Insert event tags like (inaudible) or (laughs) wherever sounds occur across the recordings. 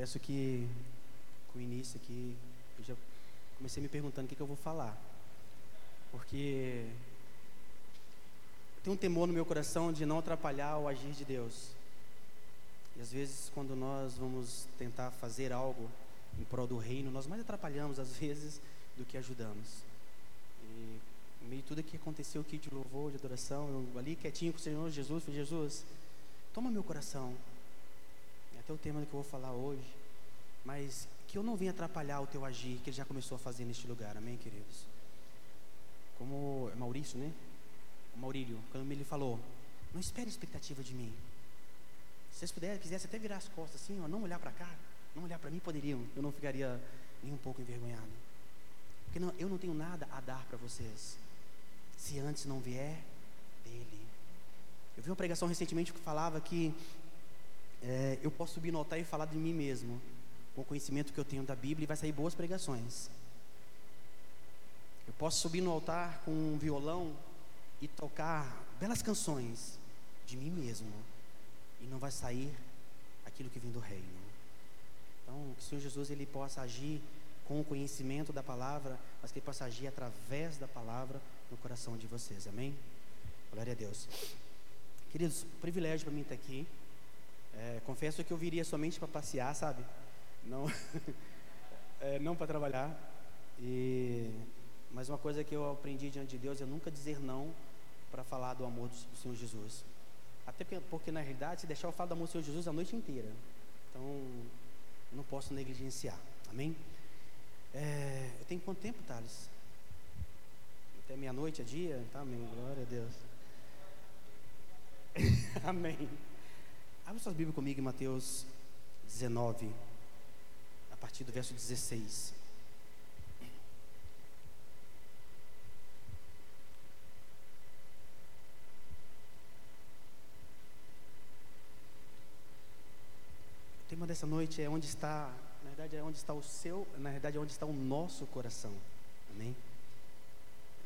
Confesso que com o início aqui, eu já comecei me perguntando o que, que eu vou falar. Porque tem um temor no meu coração de não atrapalhar o agir de Deus. E às vezes, quando nós vamos tentar fazer algo em prol do reino, nós mais atrapalhamos às vezes do que ajudamos. E meio tudo que aconteceu aqui de louvor, de adoração, eu ali quietinho com o Senhor Jesus, falei, Jesus, toma meu coração. É o tema que eu vou falar hoje. Mas que eu não venha atrapalhar o teu agir, que ele já começou a fazer neste lugar, amém, queridos? Como é Maurício, né? O Maurílio, quando ele falou, não espere expectativa de mim. Se vocês puderem, quisessem até virar as costas assim, ó, não olhar para cá, não olhar para mim, poderiam. Eu não ficaria nem um pouco envergonhado. Porque não, eu não tenho nada a dar para vocês. Se antes não vier dele. Eu vi uma pregação recentemente que falava que é, eu posso subir no altar e falar de mim mesmo, com o conhecimento que eu tenho da Bíblia, e vai sair boas pregações. Eu posso subir no altar com um violão e tocar belas canções de mim mesmo, e não vai sair aquilo que vem do reino. Então, que o Senhor Jesus ele possa agir com o conhecimento da palavra, mas que ele possa agir através da palavra no coração de vocês. Amém? Glória a Deus. Queridos, privilégio para mim estar aqui. É, confesso que eu viria somente para passear, sabe? Não, (laughs) é, não para trabalhar. E, mas uma coisa que eu aprendi diante de Deus é nunca dizer não para falar do amor do Senhor Jesus. Até porque, na realidade, se deixar eu falar do amor do Senhor Jesus a noite inteira. Então, não posso negligenciar. Amém? É, eu tenho quanto tempo, Thales? Até meia-noite, é dia? Tá, amém. Glória a Deus. (laughs) amém. Abra suas Bíblias comigo em Mateus 19, a partir do verso 16. O tema dessa noite é onde está, na verdade é onde está o seu, na verdade é onde está o nosso coração. Amém?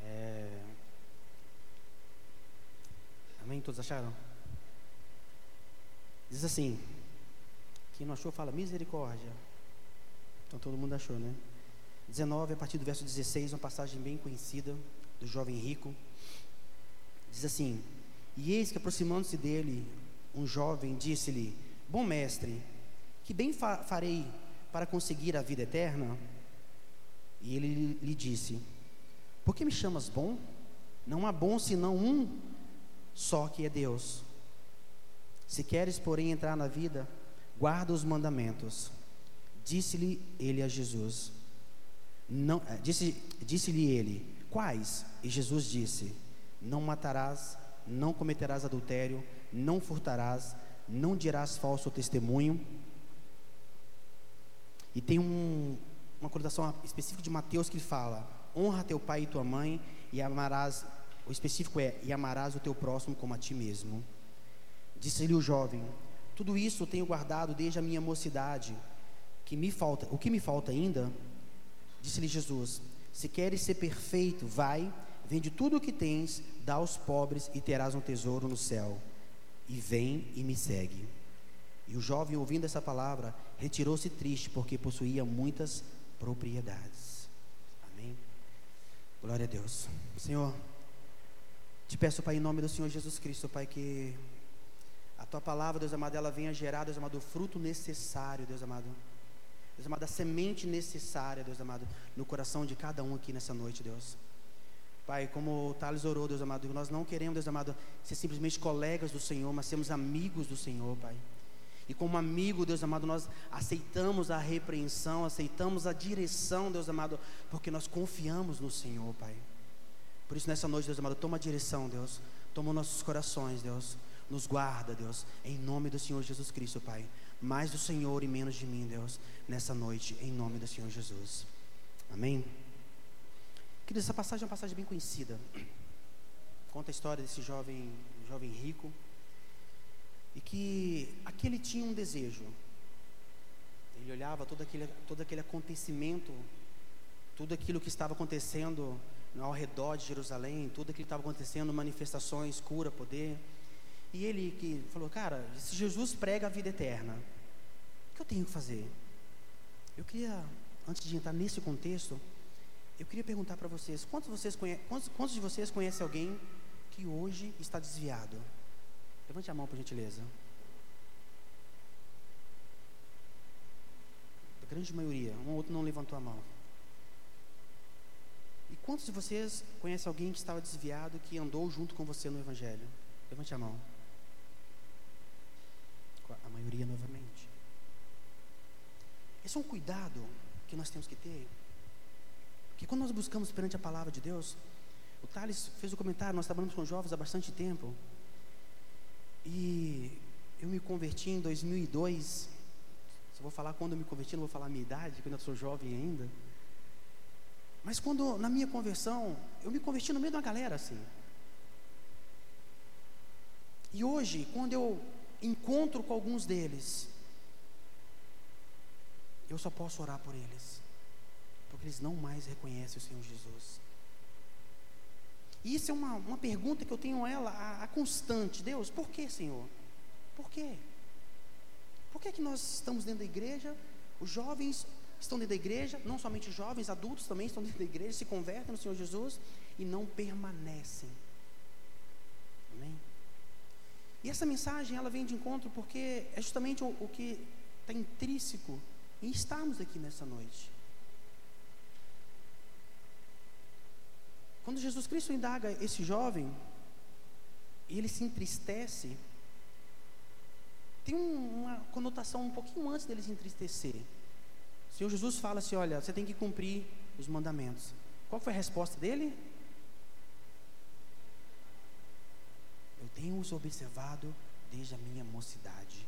É... Amém? Todos acharam? Diz assim: quem não achou, fala misericórdia. Então todo mundo achou, né? 19, a partir do verso 16, uma passagem bem conhecida do jovem rico. Diz assim: E eis que aproximando-se dele, um jovem disse-lhe: Bom mestre, que bem fa farei para conseguir a vida eterna? E ele lhe disse: Por que me chamas bom? Não há bom senão um só que é Deus. Se queres, porém, entrar na vida, guarda os mandamentos. Disse-lhe ele a Jesus. Não, eh, disse, disse-lhe ele, quais? E Jesus disse: Não matarás, não cometerás adultério, não furtarás, não dirás falso testemunho, e tem um, uma conotação específica de Mateus que fala: honra teu pai e tua mãe, e amarás, o específico é, e amarás o teu próximo como a ti mesmo. Disse-lhe o jovem: Tudo isso tenho guardado desde a minha mocidade. Que me falta, o que me falta ainda? Disse-lhe Jesus: Se queres ser perfeito, vai, vende tudo o que tens, dá aos pobres e terás um tesouro no céu. E vem e me segue. E o jovem, ouvindo essa palavra, retirou-se triste, porque possuía muitas propriedades. Amém. Glória a Deus. Senhor, te peço, Pai, em nome do Senhor Jesus Cristo, Pai, que a tua palavra, Deus amado, ela venha gerar, Deus amado, o fruto necessário, Deus amado. Deus amado, a semente necessária, Deus amado, no coração de cada um aqui nessa noite, Deus. Pai, como o Thales orou, Deus amado, nós não queremos, Deus amado, ser simplesmente colegas do Senhor, mas sermos amigos do Senhor, Pai. E como amigo, Deus amado, nós aceitamos a repreensão, aceitamos a direção, Deus amado, porque nós confiamos no Senhor, Pai. Por isso, nessa noite, Deus amado, toma a direção, Deus. Toma nossos corações, Deus. Nos guarda, Deus, em nome do Senhor Jesus Cristo, Pai. Mais do Senhor e menos de mim, Deus, nessa noite, em nome do Senhor Jesus. Amém? Queridos, essa passagem é uma passagem bem conhecida. Conta a história desse jovem, jovem rico e que aquele tinha um desejo. Ele olhava todo aquele, todo aquele acontecimento, tudo aquilo que estava acontecendo ao redor de Jerusalém, tudo aquilo que estava acontecendo, manifestações, cura, poder. E ele que falou, cara, se Jesus prega a vida eterna, o que eu tenho que fazer? Eu queria, antes de entrar nesse contexto, eu queria perguntar para vocês, quantos, vocês conhe... quantos, quantos de vocês conhecem alguém que hoje está desviado? Levante a mão, por gentileza. A grande maioria, um ou outro não levantou a mão. E quantos de vocês conhecem alguém que estava desviado, que andou junto com você no Evangelho? Levante a mão. Maioria novamente. Esse é um cuidado que nós temos que ter. Porque quando nós buscamos perante a palavra de Deus, o Thales fez o um comentário, nós trabalhamos com jovens há bastante tempo. E eu me converti em 2002. Se eu vou falar quando eu me converti, não vou falar a minha idade, quando eu sou jovem ainda. Mas quando, na minha conversão, eu me converti no meio de uma galera assim. E hoje, quando eu encontro com alguns deles, eu só posso orar por eles, porque eles não mais reconhecem o Senhor Jesus. E isso é uma, uma pergunta que eu tenho ela a, a constante. Deus, por que, Senhor? Por quê? Por que, que nós estamos dentro da igreja? Os jovens estão dentro da igreja, não somente jovens, adultos também estão dentro da igreja, se convertem no Senhor Jesus e não permanecem. Amém? E essa mensagem ela vem de encontro porque é justamente o, o que está intrínseco em estarmos aqui nessa noite. Quando Jesus Cristo indaga esse jovem, e ele se entristece, tem uma conotação um pouquinho antes dele se entristecer. O Senhor Jesus fala assim: olha, você tem que cumprir os mandamentos. Qual foi a resposta dele? Tenho os observado desde a minha mocidade.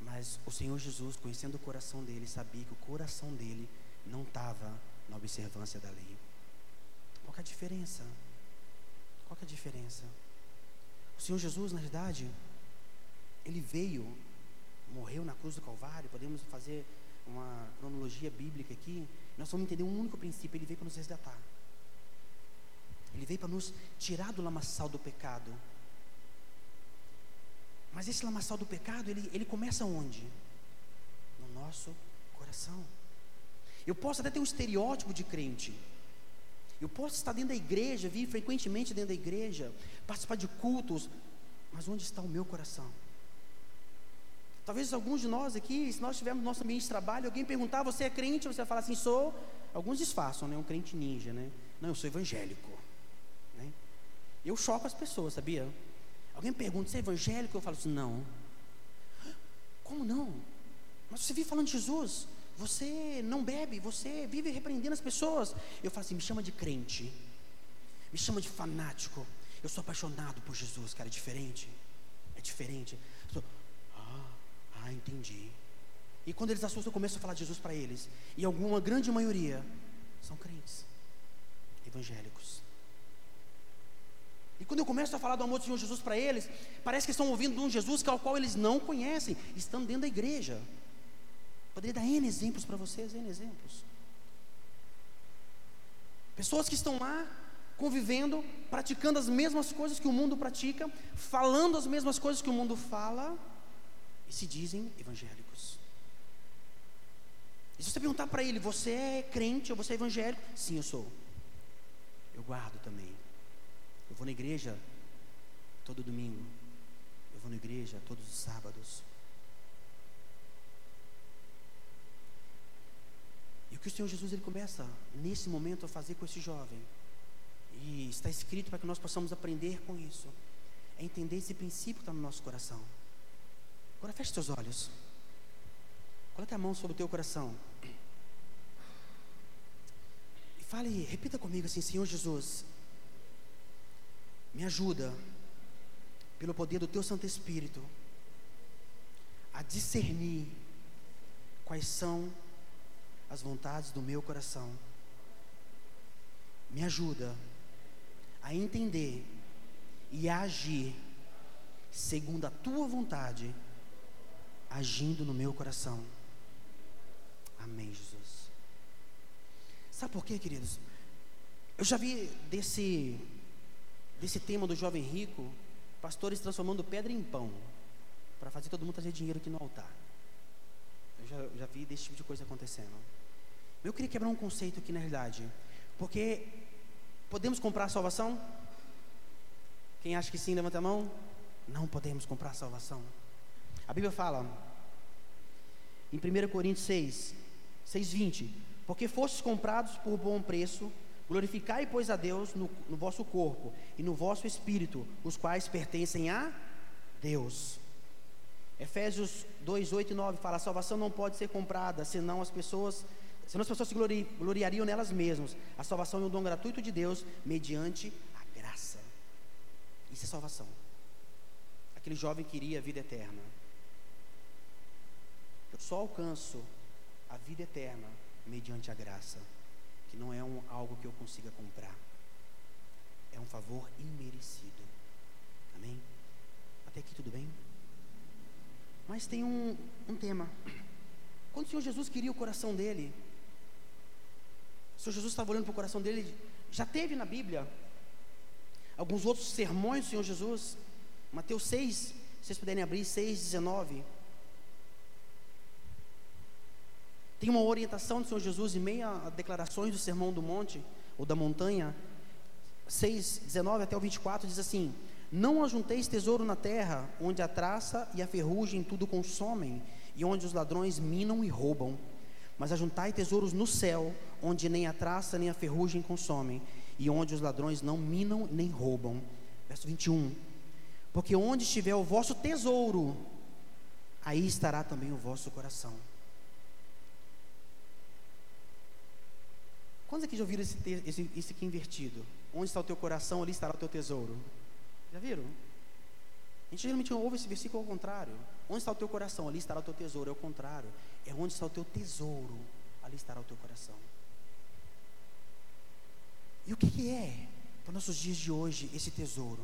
Mas o Senhor Jesus, conhecendo o coração dele, sabia que o coração dele não estava na observância da lei. Qual é a diferença? Qual é a diferença? O Senhor Jesus, na verdade, ele veio, morreu na cruz do Calvário. Podemos fazer uma cronologia bíblica aqui. Nós vamos entender um único princípio: ele veio para nos resgatar. Ele veio para nos tirar do lamaçal do pecado. Mas esse lamaçal do pecado, ele, ele começa onde? No nosso coração. Eu posso até ter um estereótipo de crente. Eu posso estar dentro da igreja, vir frequentemente dentro da igreja, participar de cultos, mas onde está o meu coração? Talvez alguns de nós aqui, se nós estivermos no nosso ambiente de trabalho, alguém perguntar, você é crente? Você vai falar assim, sou. Alguns disfarçam, né? Um crente ninja, né? Não, eu sou evangélico. Eu choco as pessoas, sabia? Alguém pergunta, você é evangélico? Eu falo assim, não. Como não? Mas você vive falando de Jesus você não bebe, você vive repreendendo as pessoas. Eu falo assim: me chama de crente, me chama de fanático. Eu sou apaixonado por Jesus, cara, é diferente. É diferente. Sou, ah, ah, entendi. E quando eles assustam, eu começo a falar de Jesus para eles. E alguma grande maioria são crentes, evangélicos. E quando eu começo a falar do amor do Senhor Jesus para eles, parece que estão ouvindo de um Jesus que ao qual eles não conhecem, estando dentro da igreja. Poderia dar N exemplos para vocês, N exemplos. Pessoas que estão lá convivendo, praticando as mesmas coisas que o mundo pratica, falando as mesmas coisas que o mundo fala, e se dizem evangélicos. E se você perguntar para ele, você é crente ou você é evangélico? Sim, eu sou. Eu guardo também. Vou na igreja todo domingo. Eu vou na igreja todos os sábados. E o que o Senhor Jesus ele começa nesse momento a fazer com esse jovem, e está escrito para que nós possamos aprender com isso, é entender esse princípio que está no nosso coração. Agora feche seus olhos. Coloque a mão sobre o teu coração. E fale, repita comigo assim, Senhor Jesus, me ajuda, pelo poder do teu Santo Espírito, a discernir quais são as vontades do meu coração. Me ajuda a entender e a agir segundo a tua vontade, agindo no meu coração. Amém, Jesus. Sabe por quê, queridos? Eu já vi desse desse tema do jovem rico, pastores transformando pedra em pão, para fazer todo mundo trazer dinheiro aqui no altar. Eu já, já vi desse tipo de coisa acontecendo. Eu queria quebrar um conceito aqui na realidade. Porque podemos comprar a salvação? Quem acha que sim, levanta a mão. Não podemos comprar a salvação. A Bíblia fala, em 1 Coríntios 6, 6, 20: Porque fostes comprados por bom preço, glorificai, pois, a Deus no, no vosso corpo e no vosso espírito, os quais pertencem a Deus. Efésios 2, 8 e 9 fala: a salvação não pode ser comprada, senão as pessoas, senão as pessoas se glori, gloriariam nelas mesmas. A salvação é um dom gratuito de Deus, mediante a graça. Isso é salvação. Aquele jovem queria a vida eterna. Eu só alcanço a vida eterna mediante a graça, que não é um, algo que eu consiga comprar. É um favor imerecido. Amém? Até aqui tudo bem? Mas tem um, um tema. Quando o Senhor Jesus queria o coração dele, o Senhor Jesus estava olhando para o coração dele, já teve na Bíblia alguns outros sermões do Senhor Jesus, Mateus 6, se vocês puderem abrir, 6, 19. Tem uma orientação do Senhor Jesus em meio a declarações do Sermão do Monte, ou da montanha, 6, 19 até o 24, diz assim: não ajunteis tesouro na terra, onde a traça e a ferrugem tudo consomem, e onde os ladrões minam e roubam. Mas ajuntai tesouros no céu, onde nem a traça nem a ferrugem consomem, e onde os ladrões não minam nem roubam. Verso 21. Porque onde estiver o vosso tesouro, aí estará também o vosso coração. Quantos aqui já ouviram esse, esse, esse aqui invertido? Onde está o teu coração, ali estará o teu tesouro. Já viram? A gente geralmente ouve esse versículo ao contrário. Onde está o teu coração? Ali estará o teu tesouro. É o contrário. É onde está o teu tesouro. Ali estará o teu coração. E o que, que é, para nossos dias de hoje, esse tesouro?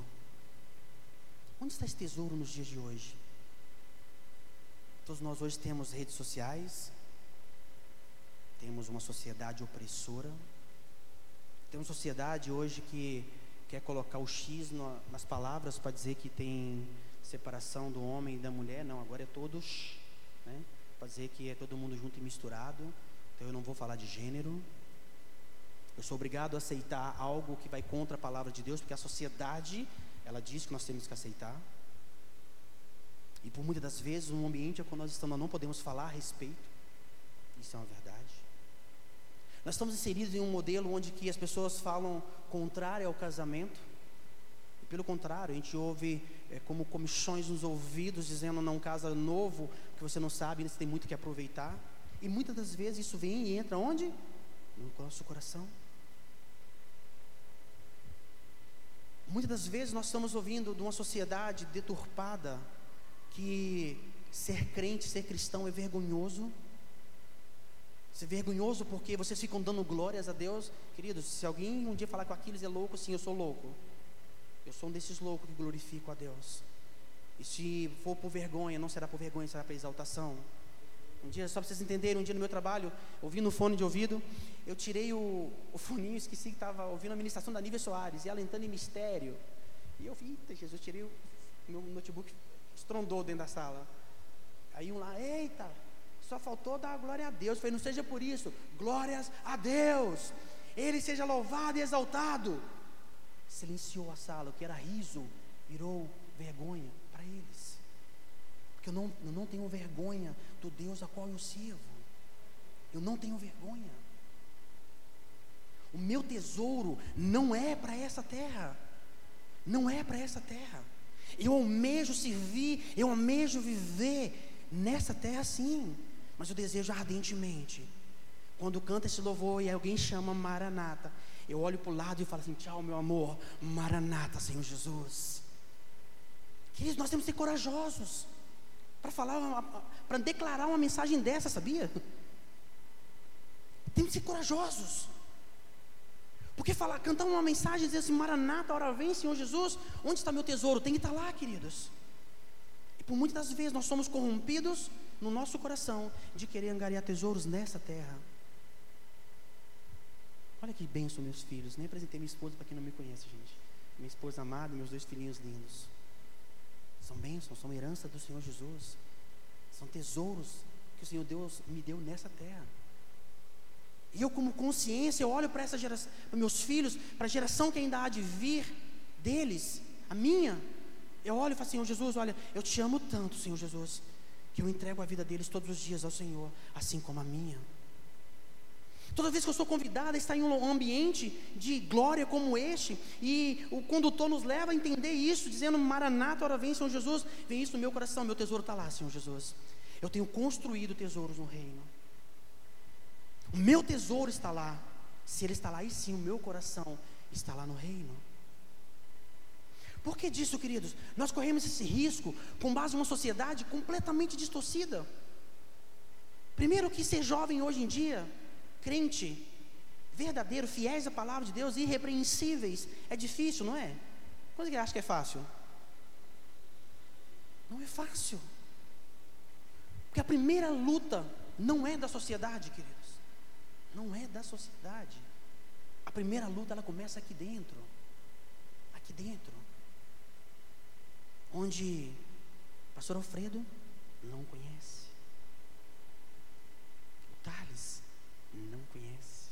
Onde está esse tesouro nos dias de hoje? Todos nós hoje temos redes sociais, temos uma sociedade opressora, temos sociedade hoje que quer colocar o X no, nas palavras para dizer que tem separação do homem e da mulher. Não, agora é todos, né? Para dizer que é todo mundo junto e misturado. Então eu não vou falar de gênero. Eu sou obrigado a aceitar algo que vai contra a palavra de Deus, porque a sociedade, ela diz que nós temos que aceitar. E por muitas das vezes, no ambiente quando nós estamos, nós não podemos falar a respeito. Isso é uma verdade. Nós estamos inseridos em um modelo onde que as pessoas falam contrário ao casamento. Pelo contrário, a gente ouve é, como comissões nos ouvidos dizendo não casa novo, que você não sabe, você tem muito que aproveitar. E muitas das vezes isso vem e entra onde? No nosso coração. Muitas das vezes nós estamos ouvindo de uma sociedade deturpada que ser crente, ser cristão é vergonhoso. Isso é vergonhoso porque vocês ficam dando glórias a Deus. Queridos, se alguém um dia falar que o Aquiles é louco, sim, eu sou louco. Eu sou um desses loucos que glorifico a Deus. E se for por vergonha, não será por vergonha, será para exaltação. Um dia, só para vocês entenderem, um dia no meu trabalho, ouvindo o fone de ouvido, eu tirei o, o foninho, esqueci que estava ouvindo a ministração da Nívia Soares, e ela entrando em mistério. E eu vi, Jesus, eu tirei o meu notebook, estrondou dentro da sala. Aí um lá, eita, só faltou dar glória a Deus. Foi, não seja por isso. Glórias a Deus. Ele seja louvado e exaltado. Silenciou a sala, o que era riso, virou vergonha para eles. Porque eu não, eu não tenho vergonha do Deus a qual eu sirvo. Eu não tenho vergonha. O meu tesouro não é para essa terra. Não é para essa terra. Eu almejo servir, eu almejo viver nessa terra sim mas eu desejo ardentemente. Quando canta esse louvor e alguém chama Maranata, eu olho para o lado e falo assim: Tchau, meu amor, Maranata, Senhor Jesus. Queridos, nós temos que ser corajosos para falar, para declarar uma mensagem dessa, sabia? Temos que ser corajosos. Porque falar, cantar uma mensagem, dizer assim, Maranata, hora vem, Senhor Jesus, onde está meu tesouro? Tem que estar lá, queridos. E por muitas das vezes nós somos corrompidos no nosso coração de querer angariar tesouros nessa terra. Olha que benção, meus filhos. Nem apresentei minha esposa para quem não me conhece, gente. Minha esposa amada meus dois filhinhos lindos. São bênçãos, são herança do Senhor Jesus. São tesouros que que o Senhor Deus me deu nessa terra. E eu, como consciência, eu olho para essa geração, para meus filhos, para a geração que ainda há de vir deles, a minha. Eu olho e falo, Senhor Jesus, olha, eu te amo tanto, Senhor Jesus, que eu entrego a vida deles todos os dias ao Senhor, assim como a minha. Toda vez que eu sou convidada a estar em um ambiente de glória como este, e o condutor nos leva a entender isso, dizendo: Maranata, ora vem, Senhor Jesus, vem isso no meu coração, meu tesouro está lá, Senhor Jesus. Eu tenho construído tesouros no reino. O meu tesouro está lá. Se ele está lá, aí sim o meu coração está lá no reino. Por que disso, queridos? Nós corremos esse risco com base em uma sociedade completamente distorcida. Primeiro, que ser jovem hoje em dia, crente, verdadeiro, fiéis à palavra de Deus, irrepreensíveis, é difícil, não é? Quando que acha que é fácil? Não é fácil. Porque a primeira luta não é da sociedade, queridos. Não é da sociedade. A primeira luta ela começa aqui dentro. Aqui dentro. Onde o pastor Alfredo não conhece. O Thales não conhece.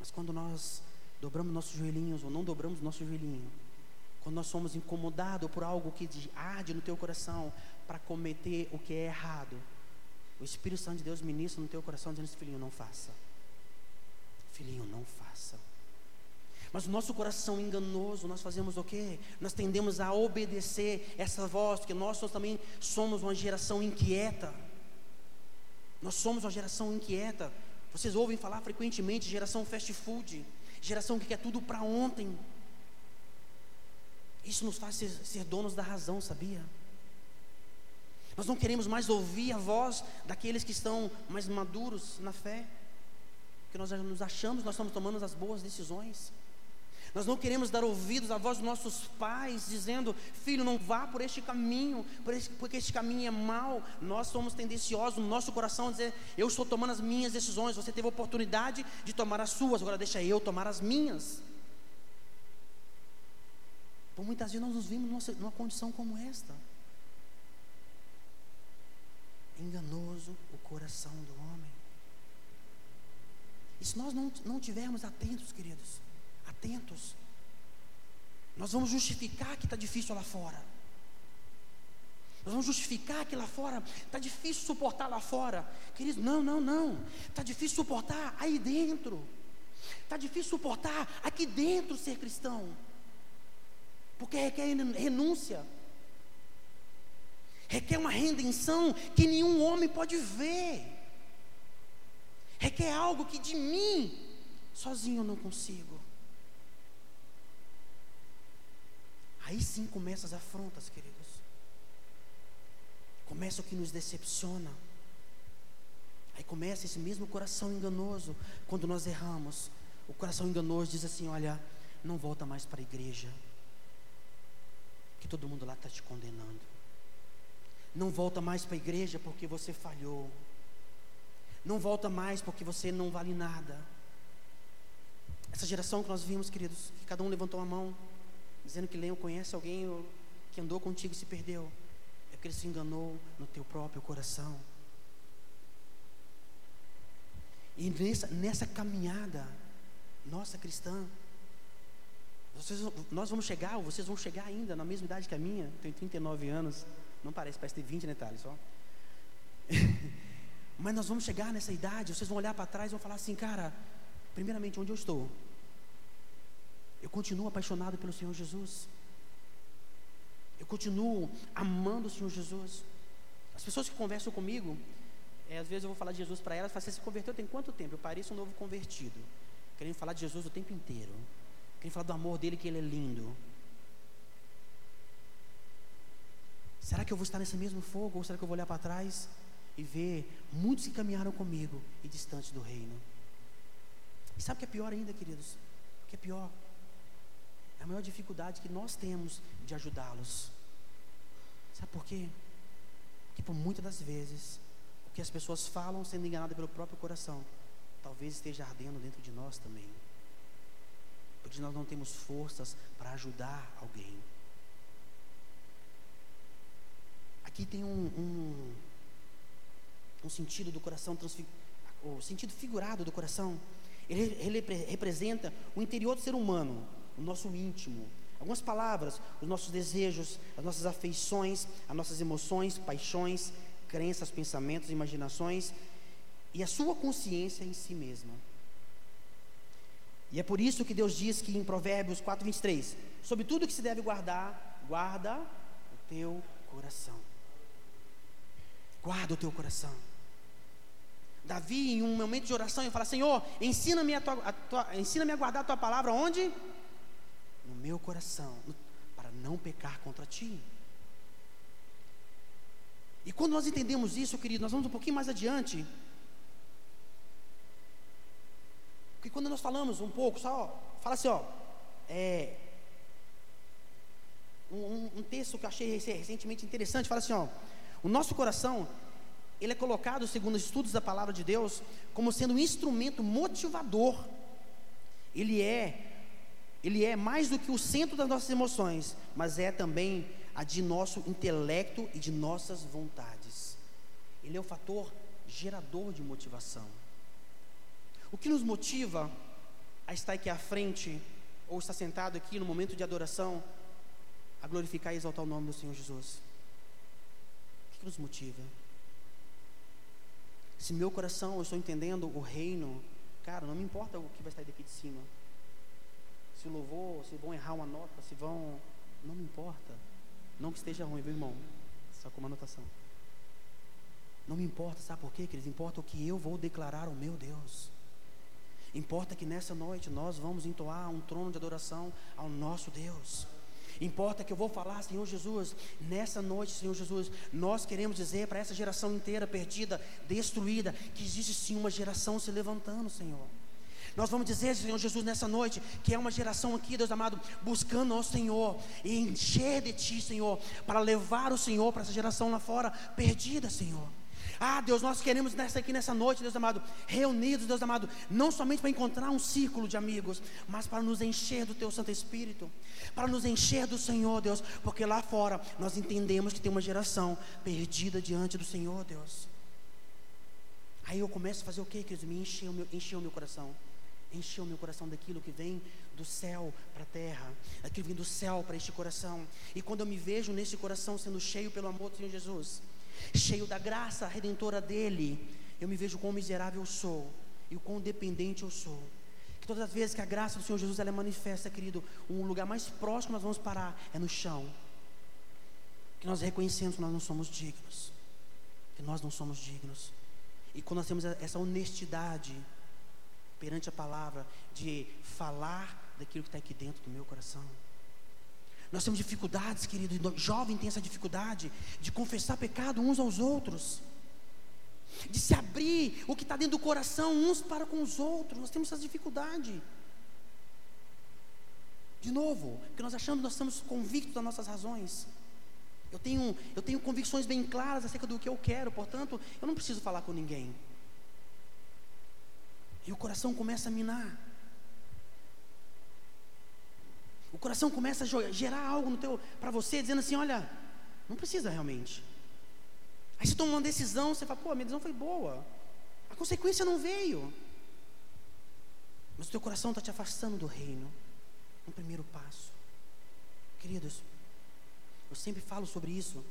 Mas quando nós dobramos nossos joelhinhos ou não dobramos nosso joelhinho, quando nós somos incomodados por algo que arde no teu coração para cometer o que é errado, o Espírito Santo de Deus ministra no teu coração dizendo: Filhinho, não faça. Filhinho, não faça. Mas o nosso coração enganoso, nós fazemos o quê? Nós tendemos a obedecer essa voz, porque nós também somos uma geração inquieta. Nós somos uma geração inquieta. Vocês ouvem falar frequentemente geração fast food, geração que quer tudo para ontem. Isso nos faz ser, ser donos da razão, sabia? Nós não queremos mais ouvir a voz daqueles que estão mais maduros na fé, porque nós nos achamos, nós estamos tomando as boas decisões. Nós não queremos dar ouvidos à voz dos nossos pais, dizendo: Filho, não vá por este caminho, por este, porque este caminho é mau. Nós somos tendenciosos no nosso coração a dizer: Eu estou tomando as minhas decisões. Você teve a oportunidade de tomar as suas, agora deixa eu tomar as minhas. Por muitas vezes nós nos vimos numa condição como esta enganoso o coração do homem. E se nós não, não tivermos atentos, queridos, atentos, nós vamos justificar que está difícil lá fora. Nós vamos justificar que lá fora está difícil suportar lá fora. Queridos, não, não, não. Está difícil suportar aí dentro. Está difícil suportar aqui dentro ser cristão. Porque requer renúncia requer uma redenção que nenhum homem pode ver, requer algo que de mim, sozinho eu não consigo. Aí sim começam as afrontas, queridos. Começa o que nos decepciona. Aí começa esse mesmo coração enganoso quando nós erramos. O coração enganoso diz assim: Olha, não volta mais para a igreja, que todo mundo lá está te condenando. Não volta mais para a igreja porque você falhou. Não volta mais porque você não vale nada. Essa geração que nós vimos, queridos, que cada um levantou a mão, dizendo que Leão conhece alguém que andou contigo e se perdeu. É porque ele se enganou no teu próprio coração. E nessa, nessa caminhada, nossa cristã, vocês, nós vamos chegar, ou vocês vão chegar ainda na mesma idade que a minha, tenho 39 anos. Não parece, parece ter 20 detalhes só. Mas nós vamos chegar nessa idade, vocês vão olhar para trás e vão falar assim, cara, primeiramente, onde eu estou? Eu continuo apaixonado pelo Senhor Jesus. Eu continuo amando o Senhor Jesus. As pessoas que conversam comigo, é, às vezes eu vou falar de Jesus para elas, falam, você se converteu tem quanto tempo? Eu pareço um novo convertido. Querendo falar de Jesus o tempo inteiro. Querendo falar do amor dele, que ele é lindo. Será que eu vou estar nesse mesmo fogo? Ou será que eu vou olhar para trás e ver muitos que caminharam comigo e distantes do reino? E sabe o que é pior ainda, queridos? O que é pior? A maior dificuldade que nós temos de ajudá-los. Sabe por quê? Porque por muitas das vezes, o que as pessoas falam sendo enganadas pelo próprio coração, talvez esteja ardendo dentro de nós também. Porque nós não temos forças para ajudar alguém. Aqui tem um, um, um sentido do coração, o sentido figurado do coração, ele, ele representa o interior do ser humano, o nosso íntimo. Algumas palavras, os nossos desejos, as nossas afeições, as nossas emoções, paixões, crenças, pensamentos, imaginações e a sua consciência em si mesma. E é por isso que Deus diz que em Provérbios 4, 23, sobre tudo que se deve guardar, guarda o teu coração. Guarda o teu coração. Davi, em um momento de oração, ele fala: Senhor, ensina-me a, tua, a, tua, ensina a guardar a tua palavra onde? No meu coração, para não pecar contra ti. E quando nós entendemos isso, querido, nós vamos um pouquinho mais adiante. Porque quando nós falamos um pouco, só fala assim, ó, é, um, um, texto que eu achei recentemente interessante, fala assim, ó, o nosso coração, ele é colocado, segundo os estudos da palavra de Deus, como sendo um instrumento motivador. Ele é, ele é mais do que o centro das nossas emoções, mas é também a de nosso intelecto e de nossas vontades. Ele é o fator gerador de motivação. O que nos motiva a estar aqui à frente, ou estar sentado aqui no momento de adoração, a glorificar e exaltar o nome do Senhor Jesus? O que nos motiva? Se meu coração eu estou entendendo o reino, cara, não me importa o que vai sair daqui de cima. Se louvor, se vão errar uma nota, se vão. Não me importa. Não que esteja ruim, viu, irmão? Só com uma anotação. Não me importa, sabe por quê, queridos? Importa o que eu vou declarar ao meu Deus. Importa que nessa noite nós vamos entoar um trono de adoração ao nosso Deus. Importa que eu vou falar, Senhor Jesus, nessa noite, Senhor Jesus, nós queremos dizer para essa geração inteira perdida, destruída, que existe sim uma geração se levantando, Senhor. Nós vamos dizer, Senhor Jesus, nessa noite, que é uma geração aqui, Deus amado, buscando ao Senhor e encher de Ti, Senhor, para levar o Senhor para essa geração lá fora perdida, Senhor. Ah, Deus, nós queremos nessa aqui nessa noite, Deus amado, reunidos, Deus amado, não somente para encontrar um círculo de amigos, mas para nos encher do Teu Santo Espírito, para nos encher do Senhor, Deus, porque lá fora nós entendemos que tem uma geração perdida diante do Senhor, Deus. Aí eu começo a fazer o que, queridos? Me encher o meu, encher o meu coração encheu meu coração daquilo que vem do céu para a terra, aquilo que vem do céu para este coração. E quando eu me vejo nesse coração sendo cheio pelo amor do Senhor Jesus, cheio da graça redentora dele, eu me vejo quão miserável eu sou e o quão dependente eu sou. Que todas as vezes que a graça do Senhor Jesus ela é manifesta, querido, um lugar mais próximo nós vamos parar é no chão. Que nós reconhecemos que nós não somos dignos. Que nós não somos dignos. E quando nós temos essa honestidade, perante a palavra, de falar daquilo que está aqui dentro do meu coração. Nós temos dificuldades, querido, jovem tem essa dificuldade de confessar pecado uns aos outros, de se abrir o que está dentro do coração uns para com os outros. Nós temos essa dificuldade. De novo, porque nós achamos que nós estamos convictos das nossas razões. Eu tenho, eu tenho convicções bem claras acerca do que eu quero, portanto, eu não preciso falar com ninguém. E o coração começa a minar. O coração começa a gerar algo no teu para você, dizendo assim, olha, não precisa realmente. Aí você toma uma decisão, você fala, pô, a minha decisão foi boa. A consequência não veio. Mas o teu coração está te afastando do reino. Um primeiro passo. Queridos, eu sempre falo sobre isso.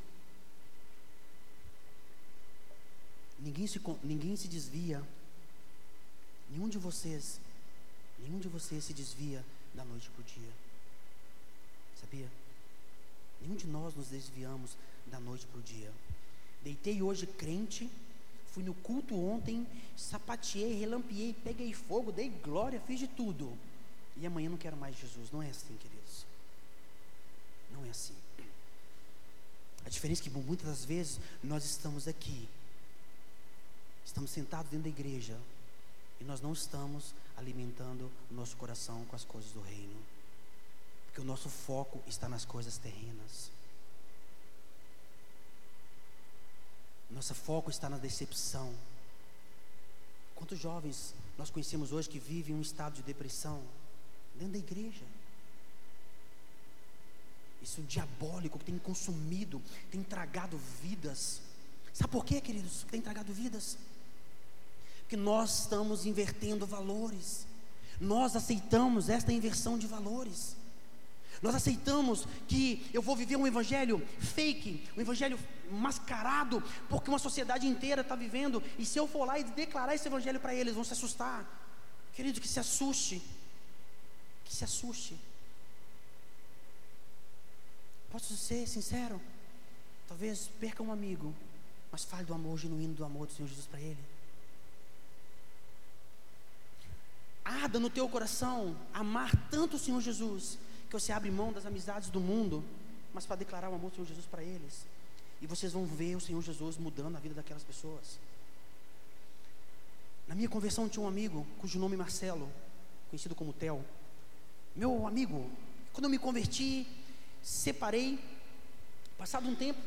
Ninguém se, ninguém se desvia Nenhum de vocês, nenhum de vocês se desvia da noite para o dia. Sabia? Nenhum de nós nos desviamos da noite para o dia. Deitei hoje crente, fui no culto ontem, sapateei, relampiei, peguei fogo, dei glória, fiz de tudo. E amanhã não quero mais Jesus. Não é assim, queridos. Não é assim. A diferença é que muitas das vezes nós estamos aqui, estamos sentados dentro da igreja, e nós não estamos alimentando o nosso coração com as coisas do reino. Porque o nosso foco está nas coisas terrenas. Nosso foco está na decepção. Quantos jovens nós conhecemos hoje que vivem um estado de depressão dentro da igreja? Isso diabólico que tem consumido, tem tragado vidas Sabe por quê, queridos? Que tem tragado vidas? Porque nós estamos invertendo valores. Nós aceitamos esta inversão de valores. Nós aceitamos que eu vou viver um evangelho fake, um evangelho mascarado, porque uma sociedade inteira está vivendo, e se eu for lá e declarar esse evangelho para eles, vão se assustar. Querido, que se assuste, que se assuste. Posso ser sincero? Talvez perca um amigo, mas fale do amor genuíno do amor do Senhor Jesus para ele. Arda no teu coração amar tanto o Senhor Jesus, que você abre mão das amizades do mundo, mas para declarar o amor do Senhor Jesus para eles. E vocês vão ver o Senhor Jesus mudando a vida daquelas pessoas. Na minha conversão tinha um amigo cujo nome é Marcelo, conhecido como Tel. Meu amigo, quando eu me converti, separei, passado um tempo,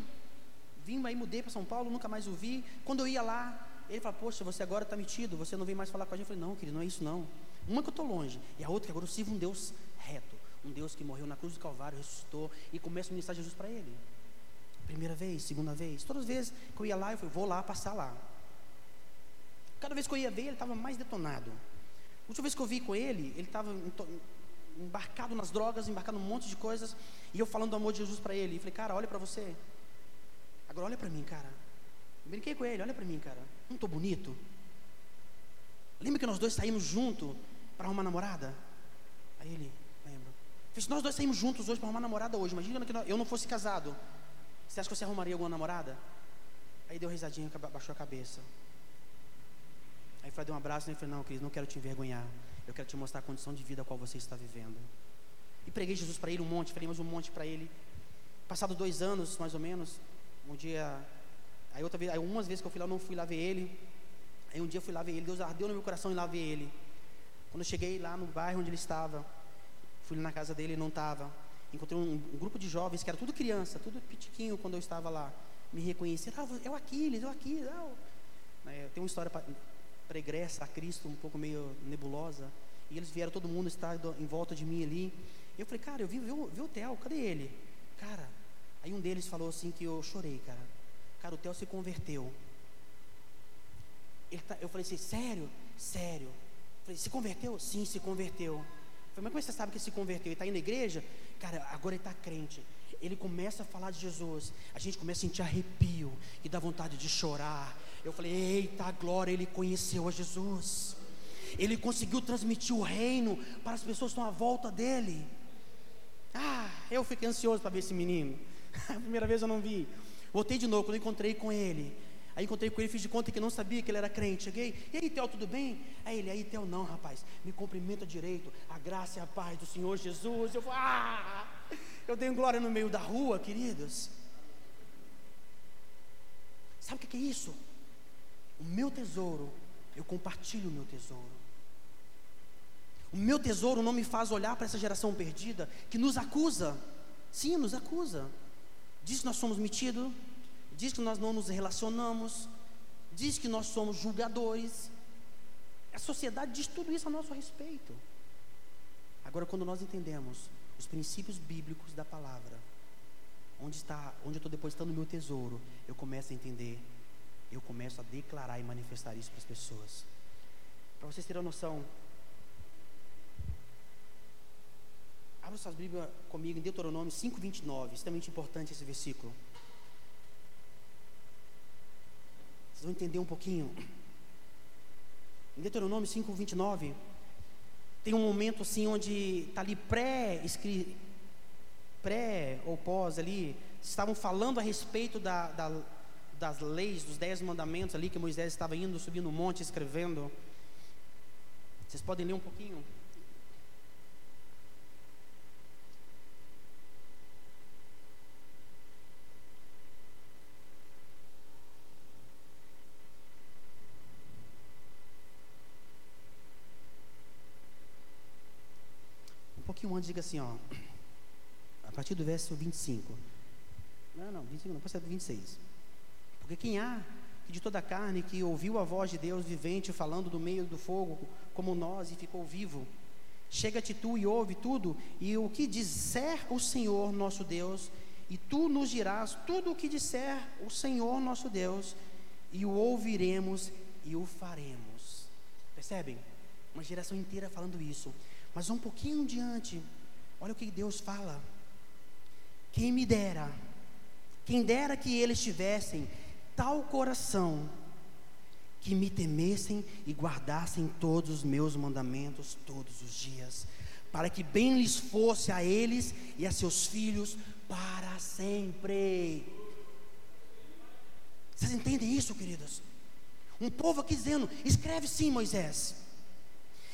vim aí, mudei para São Paulo, nunca mais o vi. Quando eu ia lá, ele falou, poxa, você agora está metido, você não vem mais falar com a gente. Eu falei, não, querido, não é isso não. Uma que eu estou longe, e a outra que agora eu sirvo um Deus reto, um Deus que morreu na cruz do Calvário, ressuscitou, e começo a ministrar Jesus para ele. Primeira vez, segunda vez, todas as vezes que eu ia lá, eu falei, vou lá passar lá. Cada vez que eu ia ver, ele estava mais detonado. A última vez que eu vi com ele, ele estava embarcado nas drogas, embarcado num monte de coisas, e eu falando do amor de Jesus para ele. E falei, cara, olha para você. Agora olha para mim, cara. Eu brinquei com ele, olha para mim, cara. Não estou bonito? Lembra que nós dois saímos junto para arrumar namorada? Aí ele, lembra. Se nós dois saímos juntos hoje para arrumar namorada hoje, imagina que eu não fosse casado. Você acha que você arrumaria alguma namorada? Aí deu risadinha, baixou a cabeça. Aí foi deu um abraço e falei, não, querido, não quero te envergonhar. Eu quero te mostrar a condição de vida a qual você está vivendo. E preguei Jesus para ele um monte, falei mais um monte para ele. Passado dois anos, mais ou menos, um dia, aí outra vez, aí umas vezes que eu fui lá, não fui lá ver ele. Aí um dia eu fui lá ver ele, Deus ardeu no meu coração em lá ver ele. Quando eu cheguei lá no bairro onde ele estava, fui na casa dele, ele não estava. Encontrei um, um, grupo de jovens que era tudo criança, tudo pitiquinho quando eu estava lá. Me reconheceram, ah, é o Aquiles, é o Aquiles. Ah, é, tem uma história pregressa a Cristo, um pouco meio nebulosa. E eles vieram, todo mundo está em volta de mim ali. Eu falei, cara, eu vi, vi, vi o Theo, cadê ele? Cara, aí um deles falou assim que eu chorei, cara. Cara, o Theo se converteu. Tá, eu falei assim, sério? Sério. Falei, se converteu? Sim, se converteu. Eu falei, mas como você sabe que se converteu? Ele está indo na igreja? Cara, agora ele está crente. Ele começa a falar de Jesus. A gente começa a sentir arrepio e dá vontade de chorar. Eu falei, eita glória, ele conheceu a Jesus. Ele conseguiu transmitir o reino para as pessoas que estão à volta dele. Ah, eu fiquei ansioso para ver esse menino. (laughs) A primeira vez eu não vi. Voltei de novo, quando encontrei com ele. Aí encontrei com ele, fiz de conta que não sabia que ele era crente. Cheguei, e aí, Theo, tudo bem? Aí ele, aí, Theo, não, rapaz, me cumprimenta direito. A graça e a paz do Senhor Jesus. Eu falei, ah, eu tenho glória no meio da rua, queridos. Sabe o que é isso? O meu tesouro, eu compartilho o meu tesouro. O meu tesouro não me faz olhar para essa geração perdida que nos acusa. Sim, nos acusa. Diz que nós somos metidos, diz que nós não nos relacionamos, diz que nós somos julgadores. A sociedade diz tudo isso a nosso respeito. Agora, quando nós entendemos os princípios bíblicos da palavra, onde está, onde eu estou depositando o meu tesouro, eu começo a entender, eu começo a declarar e manifestar isso para as pessoas. Para vocês terem noção, Abra suas Bíblias comigo em Deuteronômio 5,29. Extremamente importante esse versículo. Vocês vão entender um pouquinho. Em Deuteronômio 5,29, tem um momento assim onde está ali pré pré ou pós ali, estavam falando a respeito da, da, das leis, dos dez mandamentos ali que Moisés estava indo, subindo o monte, escrevendo. Vocês podem ler um pouquinho? Pouquinho antes, diga assim, ó, a partir do verso 25. Não, não, 25 não, pode ser 26. Porque quem há que de toda a carne que ouviu a voz de Deus vivente falando do meio do fogo, como nós, e ficou vivo, chega-te tu e ouve tudo, e o que disser o Senhor nosso Deus, e tu nos dirás tudo o que disser o Senhor nosso Deus, e o ouviremos e o faremos. Percebem? Uma geração inteira falando isso. Mas um pouquinho diante, olha o que Deus fala. Quem me dera, quem dera que eles tivessem tal coração, que me temessem e guardassem todos os meus mandamentos todos os dias, para que bem lhes fosse a eles e a seus filhos para sempre. Vocês entendem isso, queridos? Um povo aqui dizendo: escreve sim, Moisés.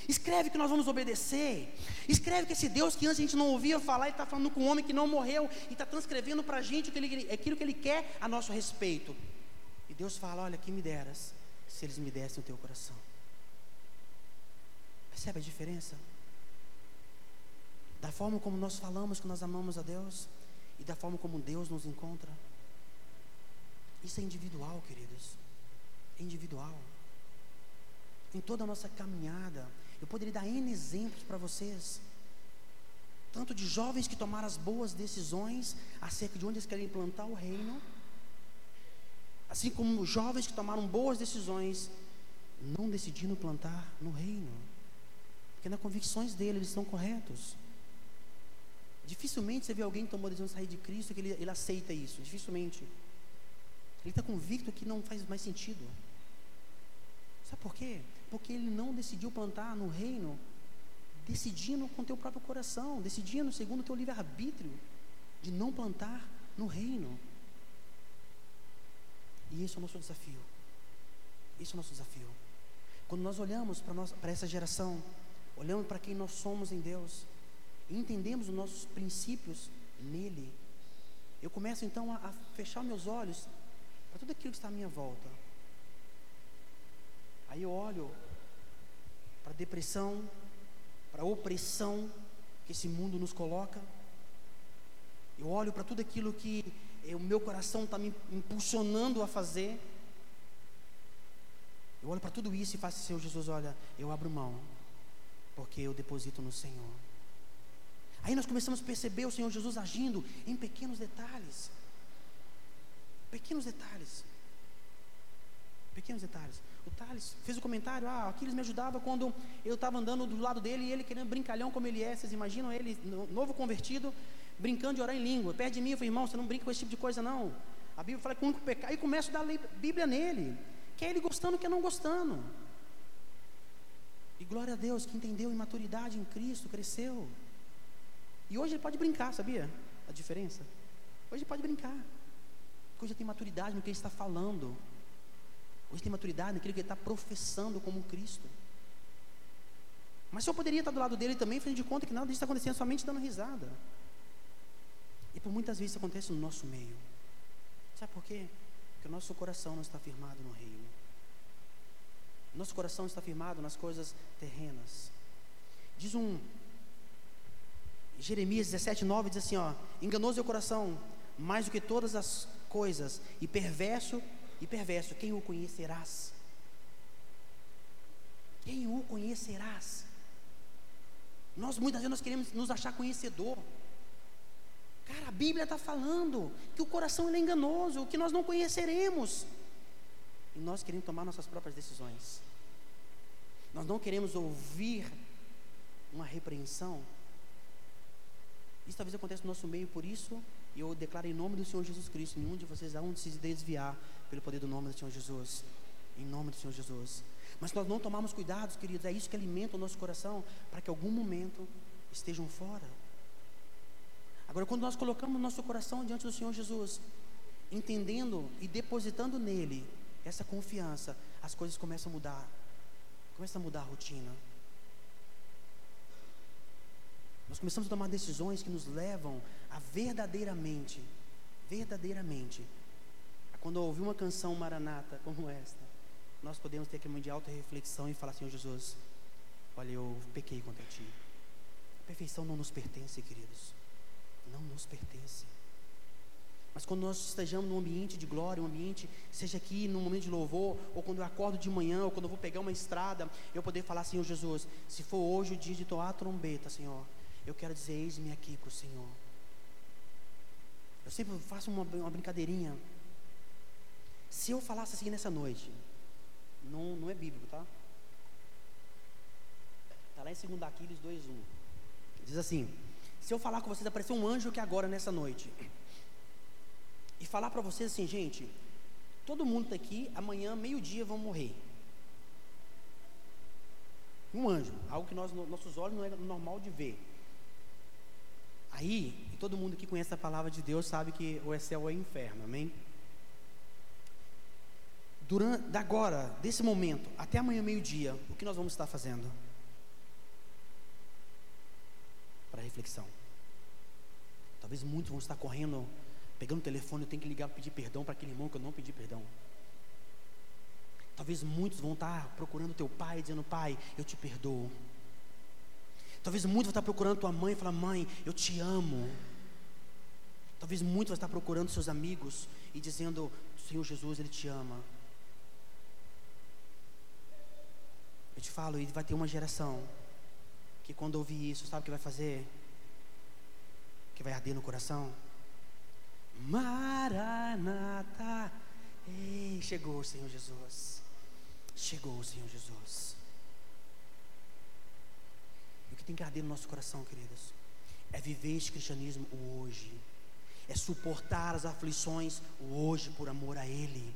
Escreve que nós vamos obedecer. Escreve que esse Deus que antes a gente não ouvia falar, Ele está falando com um homem que não morreu e está transcrevendo para a gente aquilo que Ele quer a nosso respeito. E Deus fala: Olha, que me deras se eles me dessem o teu coração. Percebe a diferença? Da forma como nós falamos que nós amamos a Deus e da forma como Deus nos encontra. Isso é individual, queridos. É individual. Em toda a nossa caminhada, eu poderia dar N exemplos para vocês. Tanto de jovens que tomaram as boas decisões acerca de onde eles querem implantar o reino, assim como jovens que tomaram boas decisões não decidindo plantar no reino, porque nas convicções dele eles estão corretos. Dificilmente você vê alguém que tomou a decisão de sair de Cristo que ele, ele aceita isso. Dificilmente. Ele está convicto que não faz mais sentido. Sabe por quê? Porque ele não decidiu plantar no reino, decidindo com teu próprio coração, decidindo segundo o teu livre-arbítrio, de não plantar no reino. E esse é o nosso desafio. Esse é o nosso desafio. Quando nós olhamos para essa geração, olhamos para quem nós somos em Deus, e entendemos os nossos princípios nele, eu começo então a, a fechar meus olhos para tudo aquilo que está à minha volta. Aí eu olho para a depressão, para a opressão que esse mundo nos coloca. Eu olho para tudo aquilo que o meu coração está me impulsionando a fazer. Eu olho para tudo isso e faço assim, Senhor Jesus, olha, eu abro mão, porque eu deposito no Senhor. Aí nós começamos a perceber o Senhor Jesus agindo em pequenos detalhes. Pequenos detalhes. Pequenos detalhes. O Thales fez o comentário: ah, Aquiles me ajudava quando eu estava andando do lado dele e ele querendo brincalhão como ele é. Vocês imaginam ele, novo convertido, brincando de orar em língua. Perto de mim, eu falei, irmão, você não brinca com esse tipo de coisa, não. A Bíblia fala que o único pecado. Aí começa a dar a Bíblia nele. Quer ele gostando, quer não gostando. E glória a Deus que entendeu em maturidade em Cristo, cresceu. E hoje ele pode brincar, sabia? A diferença? Hoje ele pode brincar. Porque hoje ele tem maturidade no que ele está falando. Hoje tem maturidade naquilo que ele está professando como Cristo. Mas eu poderia estar do lado dele também, fazendo de conta que nada disso está acontecendo, somente dando risada. E por muitas vezes isso acontece no nosso meio. Sabe por quê? Porque o nosso coração não está firmado no reino. Nosso coração está firmado nas coisas terrenas. Diz um Jeremias 17, 9 diz assim: ó, enganoso é o coração, mais do que todas as coisas, e perverso, e perverso, quem o conhecerás? Quem o conhecerás? Nós muitas vezes nós queremos nos achar conhecedor. Cara, a Bíblia está falando que o coração é enganoso, que nós não conheceremos. E nós queremos tomar nossas próprias decisões. Nós não queremos ouvir uma repreensão, isso talvez aconteça no nosso meio, por isso eu declaro em nome do Senhor Jesus Cristo, nenhum de vocês há um se desviar pelo poder do nome do Senhor Jesus. Em nome do Senhor Jesus. Mas nós não tomarmos cuidados, queridos, é isso que alimenta o nosso coração, para que algum momento estejam fora. Agora, quando nós colocamos nosso coração diante do Senhor Jesus, entendendo e depositando nele essa confiança, as coisas começam a mudar. Começa a mudar a rotina. Nós começamos a tomar decisões que nos levam a verdadeiramente, verdadeiramente, quando ouvir uma canção maranata como esta, nós podemos ter uma de alta reflexão e falar, Senhor Jesus, olha, eu pequei contra ti. A perfeição não nos pertence, queridos. Não nos pertence. Mas quando nós estejamos num ambiente de glória, um ambiente, seja aqui num momento de louvor, ou quando eu acordo de manhã, ou quando eu vou pegar uma estrada, eu poder falar, Senhor Jesus, se for hoje o dia de toar a trombeta, Senhor, eu quero dizer: eis-me aqui para o Senhor. Eu sempre faço uma, uma brincadeirinha. Se eu falasse assim nessa noite, não, não é bíblico, tá? Está lá em 2 Aquiles 2,1. Diz assim: Se eu falar com vocês, apareceu um anjo aqui agora nessa noite. E falar para vocês assim, gente, todo mundo está aqui, amanhã, meio-dia, vão morrer. Um anjo, algo que nós, nossos olhos não é normal de ver. Aí, todo mundo que conhece a palavra de Deus sabe que o céu ou é inferno, amém? Durante, da agora, desse momento, até amanhã meio-dia, o que nós vamos estar fazendo? Para reflexão. Talvez muitos vão estar correndo, pegando o telefone, eu tenho que ligar para pedir perdão para aquele irmão que eu não pedi perdão. Talvez muitos vão estar procurando teu pai, dizendo, pai, eu te perdoo. Talvez muito vai estar procurando tua mãe e falar: Mãe, eu te amo. Talvez muito vai estar procurando seus amigos e dizendo: Senhor Jesus, Ele te ama. Eu te falo, e vai ter uma geração que quando ouvir isso, sabe o que vai fazer? Que vai arder no coração. Maranata. Ei, chegou o Senhor Jesus. Chegou o Senhor Jesus que tem que arder no nosso coração, queridos, é viver esse cristianismo hoje, é suportar as aflições hoje por amor a Ele.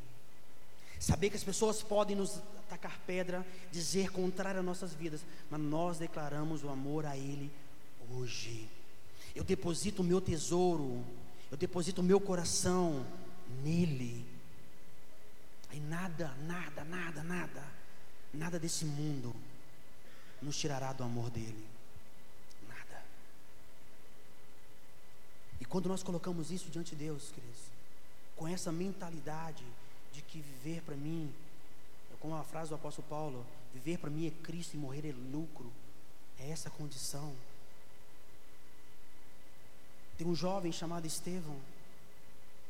Saber que as pessoas podem nos atacar pedra, dizer contrário às nossas vidas, mas nós declaramos o amor a Ele hoje. Eu deposito o meu tesouro, eu deposito o meu coração nele. E nada, nada, nada, nada, nada desse mundo nos tirará do amor dele. E quando nós colocamos isso diante de Deus, queridos, com essa mentalidade de que viver para mim, como a frase do apóstolo Paulo, viver para mim é Cristo e morrer é lucro, é essa condição. Tem um jovem chamado Estevão,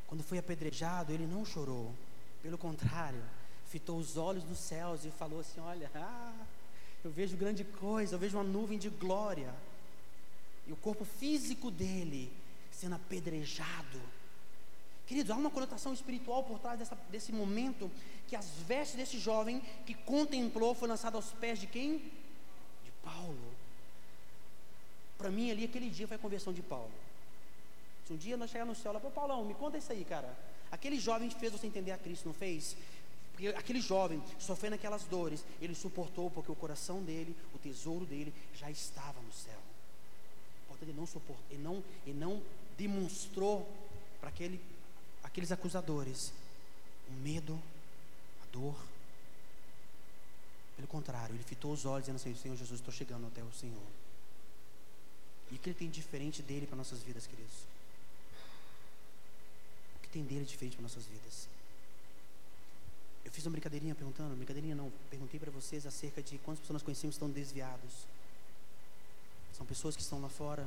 quando foi apedrejado, ele não chorou, pelo contrário, fitou os olhos nos céus e falou assim: Olha, ah, eu vejo grande coisa, eu vejo uma nuvem de glória, e o corpo físico dele sendo apedrejado. Queridos, há uma conotação espiritual por trás dessa, desse momento que as vestes desse jovem que contemplou foi lançado aos pés de quem? De Paulo. Para mim, ali, aquele dia foi a conversão de Paulo. Se um dia nós chegar no céu, lá, Paulão, me conta isso aí, cara. Aquele jovem fez você entender a Cristo, não fez? Porque aquele jovem, sofrendo aquelas dores, ele suportou porque o coração dele, o tesouro dele, já estava no céu. Portanto, ele não suportou, ele não, ele não demonstrou para aquele, aqueles acusadores o medo, a dor. Pelo contrário, ele fitou os olhos dizendo assim: Senhor Jesus, estou chegando até o Senhor. E o que ele tem diferente dele para nossas vidas, queridos? O que tem dele diferente para nossas vidas? Eu fiz uma brincadeirinha perguntando, brincadeirinha não, perguntei para vocês acerca de quantas pessoas nós conhecemos estão desviados. São pessoas que estão lá fora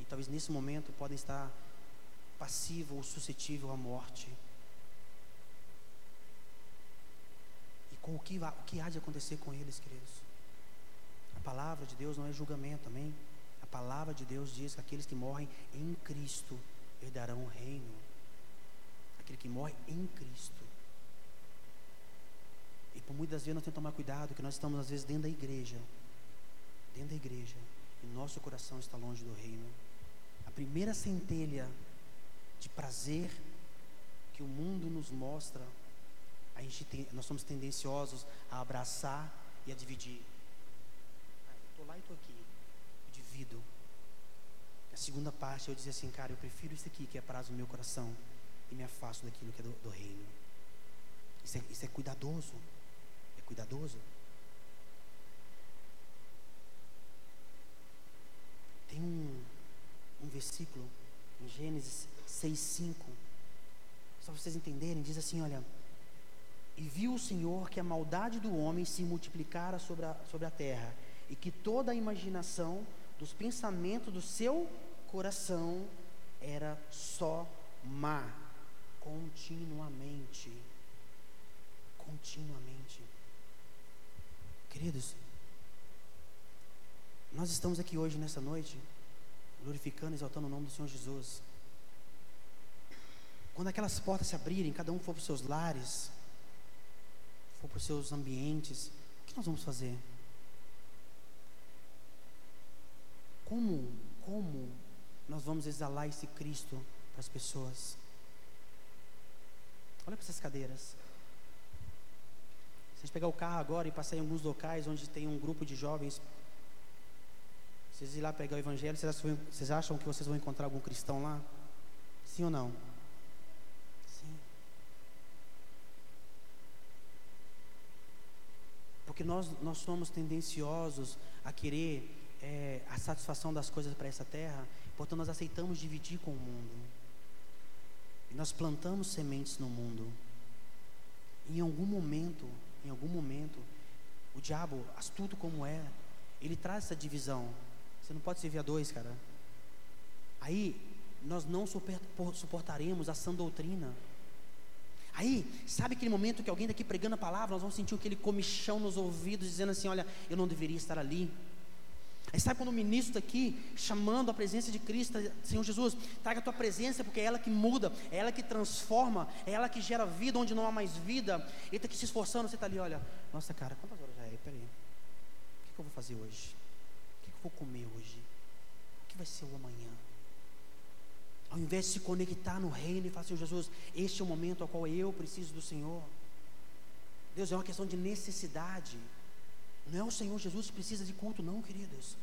e talvez nesse momento podem estar passivo ou suscetível à morte. E com o que, o que há de acontecer com eles, queridos? A palavra de Deus não é julgamento, amém? A palavra de Deus diz que aqueles que morrem em Cristo herdarão o reino. Aquele que morre em Cristo. E por muitas vezes nós temos que tomar cuidado, que nós estamos às vezes dentro da igreja. Dentro da igreja. E nosso coração está longe do reino primeira centelha de prazer que o mundo nos mostra, a gente tem, nós somos tendenciosos a abraçar e a dividir. Ah, eu estou lá e estou aqui, eu divido. A segunda parte eu dizer assim, cara, eu prefiro isso aqui que é prazo no meu coração e me afasto daquilo que é do, do reino. Isso é, isso é cuidadoso. É cuidadoso. Tem um um versículo em Gênesis 6:5. Só para vocês entenderem, diz assim, olha: "E viu o Senhor que a maldade do homem se multiplicara sobre a, sobre a terra, e que toda a imaginação dos pensamentos do seu coração era só má, continuamente. Continuamente. Queridos, nós estamos aqui hoje, nessa noite, glorificando exaltando o nome do Senhor Jesus. Quando aquelas portas se abrirem, cada um for para os seus lares, for para os seus ambientes, o que nós vamos fazer? Como, como nós vamos exalar esse Cristo para as pessoas? Olha para essas cadeiras. Se a gente pegar o carro agora e passar em alguns locais onde tem um grupo de jovens, vocês ir lá pegar o evangelho, vocês acham que vocês vão encontrar algum cristão lá? Sim ou não? Sim. Porque nós, nós somos tendenciosos a querer é, a satisfação das coisas para essa terra, portanto nós aceitamos dividir com o mundo. E nós plantamos sementes no mundo. Em algum momento, em algum momento, o diabo, astuto como é, ele traz essa divisão. Você não pode servir a dois, cara. Aí nós não suportaremos a sã doutrina. Aí, sabe aquele momento que alguém daqui pregando a palavra, nós vamos sentir aquele comichão nos ouvidos, dizendo assim: Olha, eu não deveria estar ali. Aí sabe quando o ministro está aqui, chamando a presença de Cristo, Senhor Jesus, traga a tua presença, porque é ela que muda, é ela que transforma, é ela que gera vida onde não há mais vida. Ele está aqui se esforçando, você está ali, olha, nossa cara, quantas horas já é? Peraí, o que, que eu vou fazer hoje? O que, que eu vou comer hoje? O que vai ser o amanhã? Ao invés de se conectar no reino e falar, Senhor Jesus, este é o momento ao qual eu preciso do Senhor. Deus, é uma questão de necessidade. Não é o Senhor Jesus que precisa de culto, não, queridos.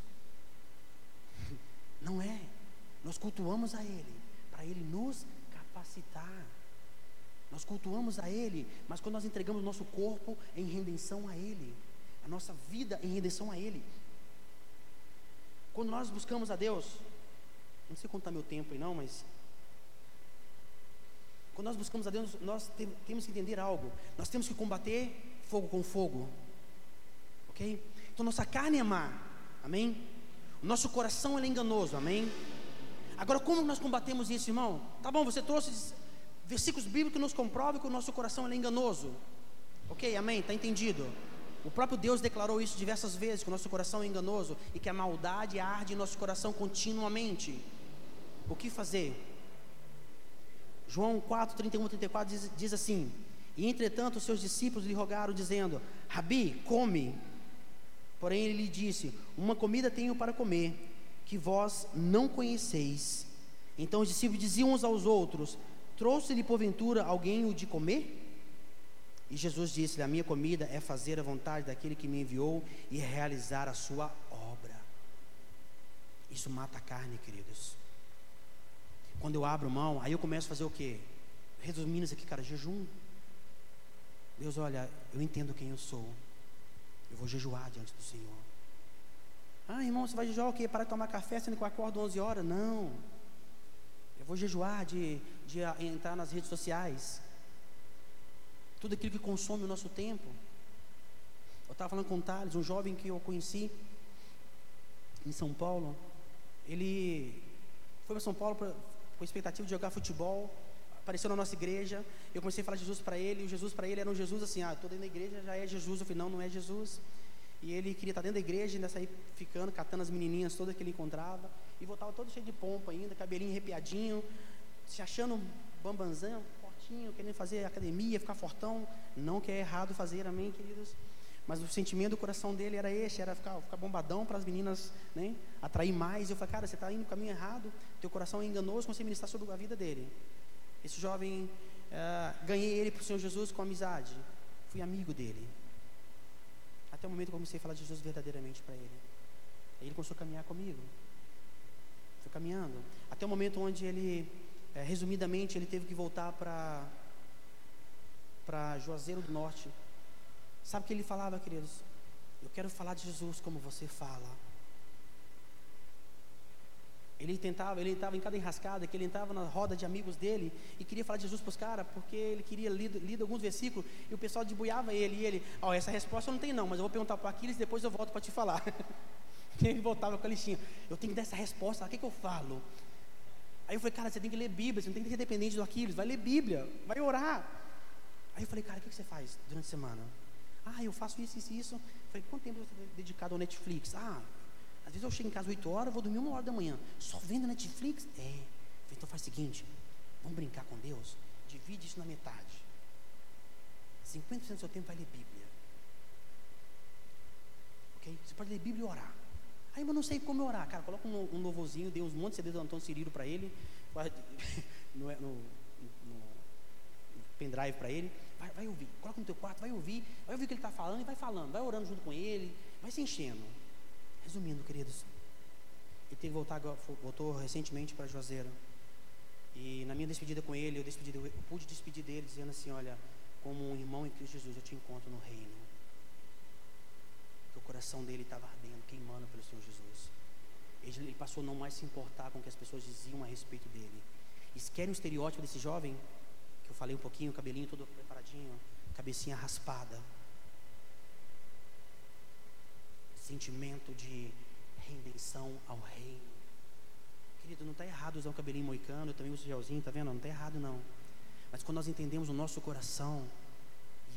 (laughs) Não é. Nós cultuamos a Ele para Ele nos capacitar. Nós cultuamos a Ele, mas quando nós entregamos o nosso corpo em redenção a Ele, a nossa vida em redenção a Ele. Quando nós buscamos a Deus, não sei contar meu tempo aí não, mas quando nós buscamos a Deus, nós temos que entender algo. Nós temos que combater fogo com fogo. Ok? Então nossa carne é má. Amém? O nosso coração é enganoso. Amém? Agora, como nós combatemos isso, irmão? Tá bom, você trouxe versículos bíblicos que nos comprovam que o nosso coração é enganoso. Ok, amém? Está entendido? O próprio Deus declarou isso diversas vezes, que o nosso coração é enganoso e que a maldade arde em nosso coração continuamente. O que fazer? João 4, 31, 34 diz, diz assim: E entretanto seus discípulos lhe rogaram, dizendo: Rabi, come. Porém ele lhe disse: Uma comida tenho para comer, que vós não conheceis. Então os discípulos diziam uns aos outros: Trouxe-lhe porventura alguém o de comer? E Jesus disse-lhe: A minha comida é fazer a vontade daquele que me enviou e realizar a sua obra. Isso mata a carne, queridos. Quando eu abro mão, aí eu começo a fazer o quê? Resumindo isso aqui, cara, jejum. Deus, olha, eu entendo quem eu sou. Eu vou jejuar diante do Senhor. Ah, irmão, você vai jejuar o quê? Para de tomar café sendo que eu acordo 11 horas? Não. Eu vou jejuar de, de entrar nas redes sociais. Tudo aquilo que consome o nosso tempo. Eu estava falando com o Thales, um jovem que eu conheci em São Paulo. Ele foi para São Paulo pra, com a expectativa de jogar futebol apareceu na nossa igreja, eu comecei a falar Jesus para ele, e o Jesus para ele era um Jesus assim, ah, estou dentro da igreja, já é Jesus, eu falei, não, não é Jesus, e ele queria estar dentro da igreja, ainda sair ficando, catando as menininhas todas que ele encontrava, e voltava todo cheio de pompa ainda, cabelinho arrepiadinho, se achando bambanzão, fortinho, querendo fazer academia, ficar fortão, não que é errado fazer, amém, queridos? Mas o sentimento do coração dele era este, era ficar, ficar bombadão para as meninas né, atrair mais. Eu falei, cara, você está indo no caminho errado, teu coração é enganoso, você ministrar sobre a vida dele. Esse jovem, uh, ganhei ele para o Senhor Jesus com amizade. Fui amigo dele. Até o momento que eu comecei a falar de Jesus verdadeiramente para ele. Aí ele começou a caminhar comigo. Foi caminhando. Até o momento onde ele, é, resumidamente, ele teve que voltar para para Juazeiro do Norte. Sabe o que ele falava, queridos? Eu quero falar de Jesus como você fala. Ele tentava, ele estava em cada enrascada, que ele entrava na roda de amigos dele e queria falar de Jesus para os caras, porque ele queria ler, alguns versículos e o pessoal debuiava ele. E ele, ó, oh, essa resposta eu não tenho não, mas eu vou perguntar para Aquiles e depois eu volto para te falar. (laughs) ele voltava com a listinha. Eu tenho que dar essa resposta, o que, que eu falo? Aí eu falei, cara, você tem que ler Bíblia, você não tem que ser dependente do Aquiles, vai ler Bíblia, vai orar. Aí eu falei, cara, o que, você faz durante a semana? Ah, eu faço isso, isso, isso. Eu falei, quanto tempo você está dedicado ao Netflix? Ah, às vezes eu chego em casa 8 horas, vou dormir uma hora da manhã. Só vendo Netflix? É. Então faz o seguinte, vamos brincar com Deus. divide isso na metade. 50% do seu tempo vai ler Bíblia. Ok? Você pode ler Bíblia e orar. Aí, mas não sei como orar. Cara, coloca um, um louvorzinho, dê uns montes de CD do Antônio Cirilo para ele, no, no, no, no pendrive para ele. Vai, vai, ouvir, coloca no teu quarto, vai ouvir, vai ouvir o que ele está falando e vai falando, vai orando junto com ele, vai se enchendo. Resumindo, queridos, ele teve que voltar, voltou recentemente para Juazeiro. E na minha despedida com ele, eu, despedi, eu pude despedir dele dizendo assim, olha, como um irmão em Cristo Jesus, eu te encontro no reino. Coração dele estava ardendo, queimando pelo Senhor Jesus. Ele, passou a não mais se importar com o que as pessoas diziam a respeito dele. Se querem um estereótipo desse jovem, que eu falei um pouquinho, cabelinho todo preparadinho, cabecinha raspada. Sentimento de rendição ao reino. Querido, não está errado usar um cabelinho moicano, eu também uso gelzinho, tá vendo? Não está errado não. Mas quando nós entendemos o nosso coração,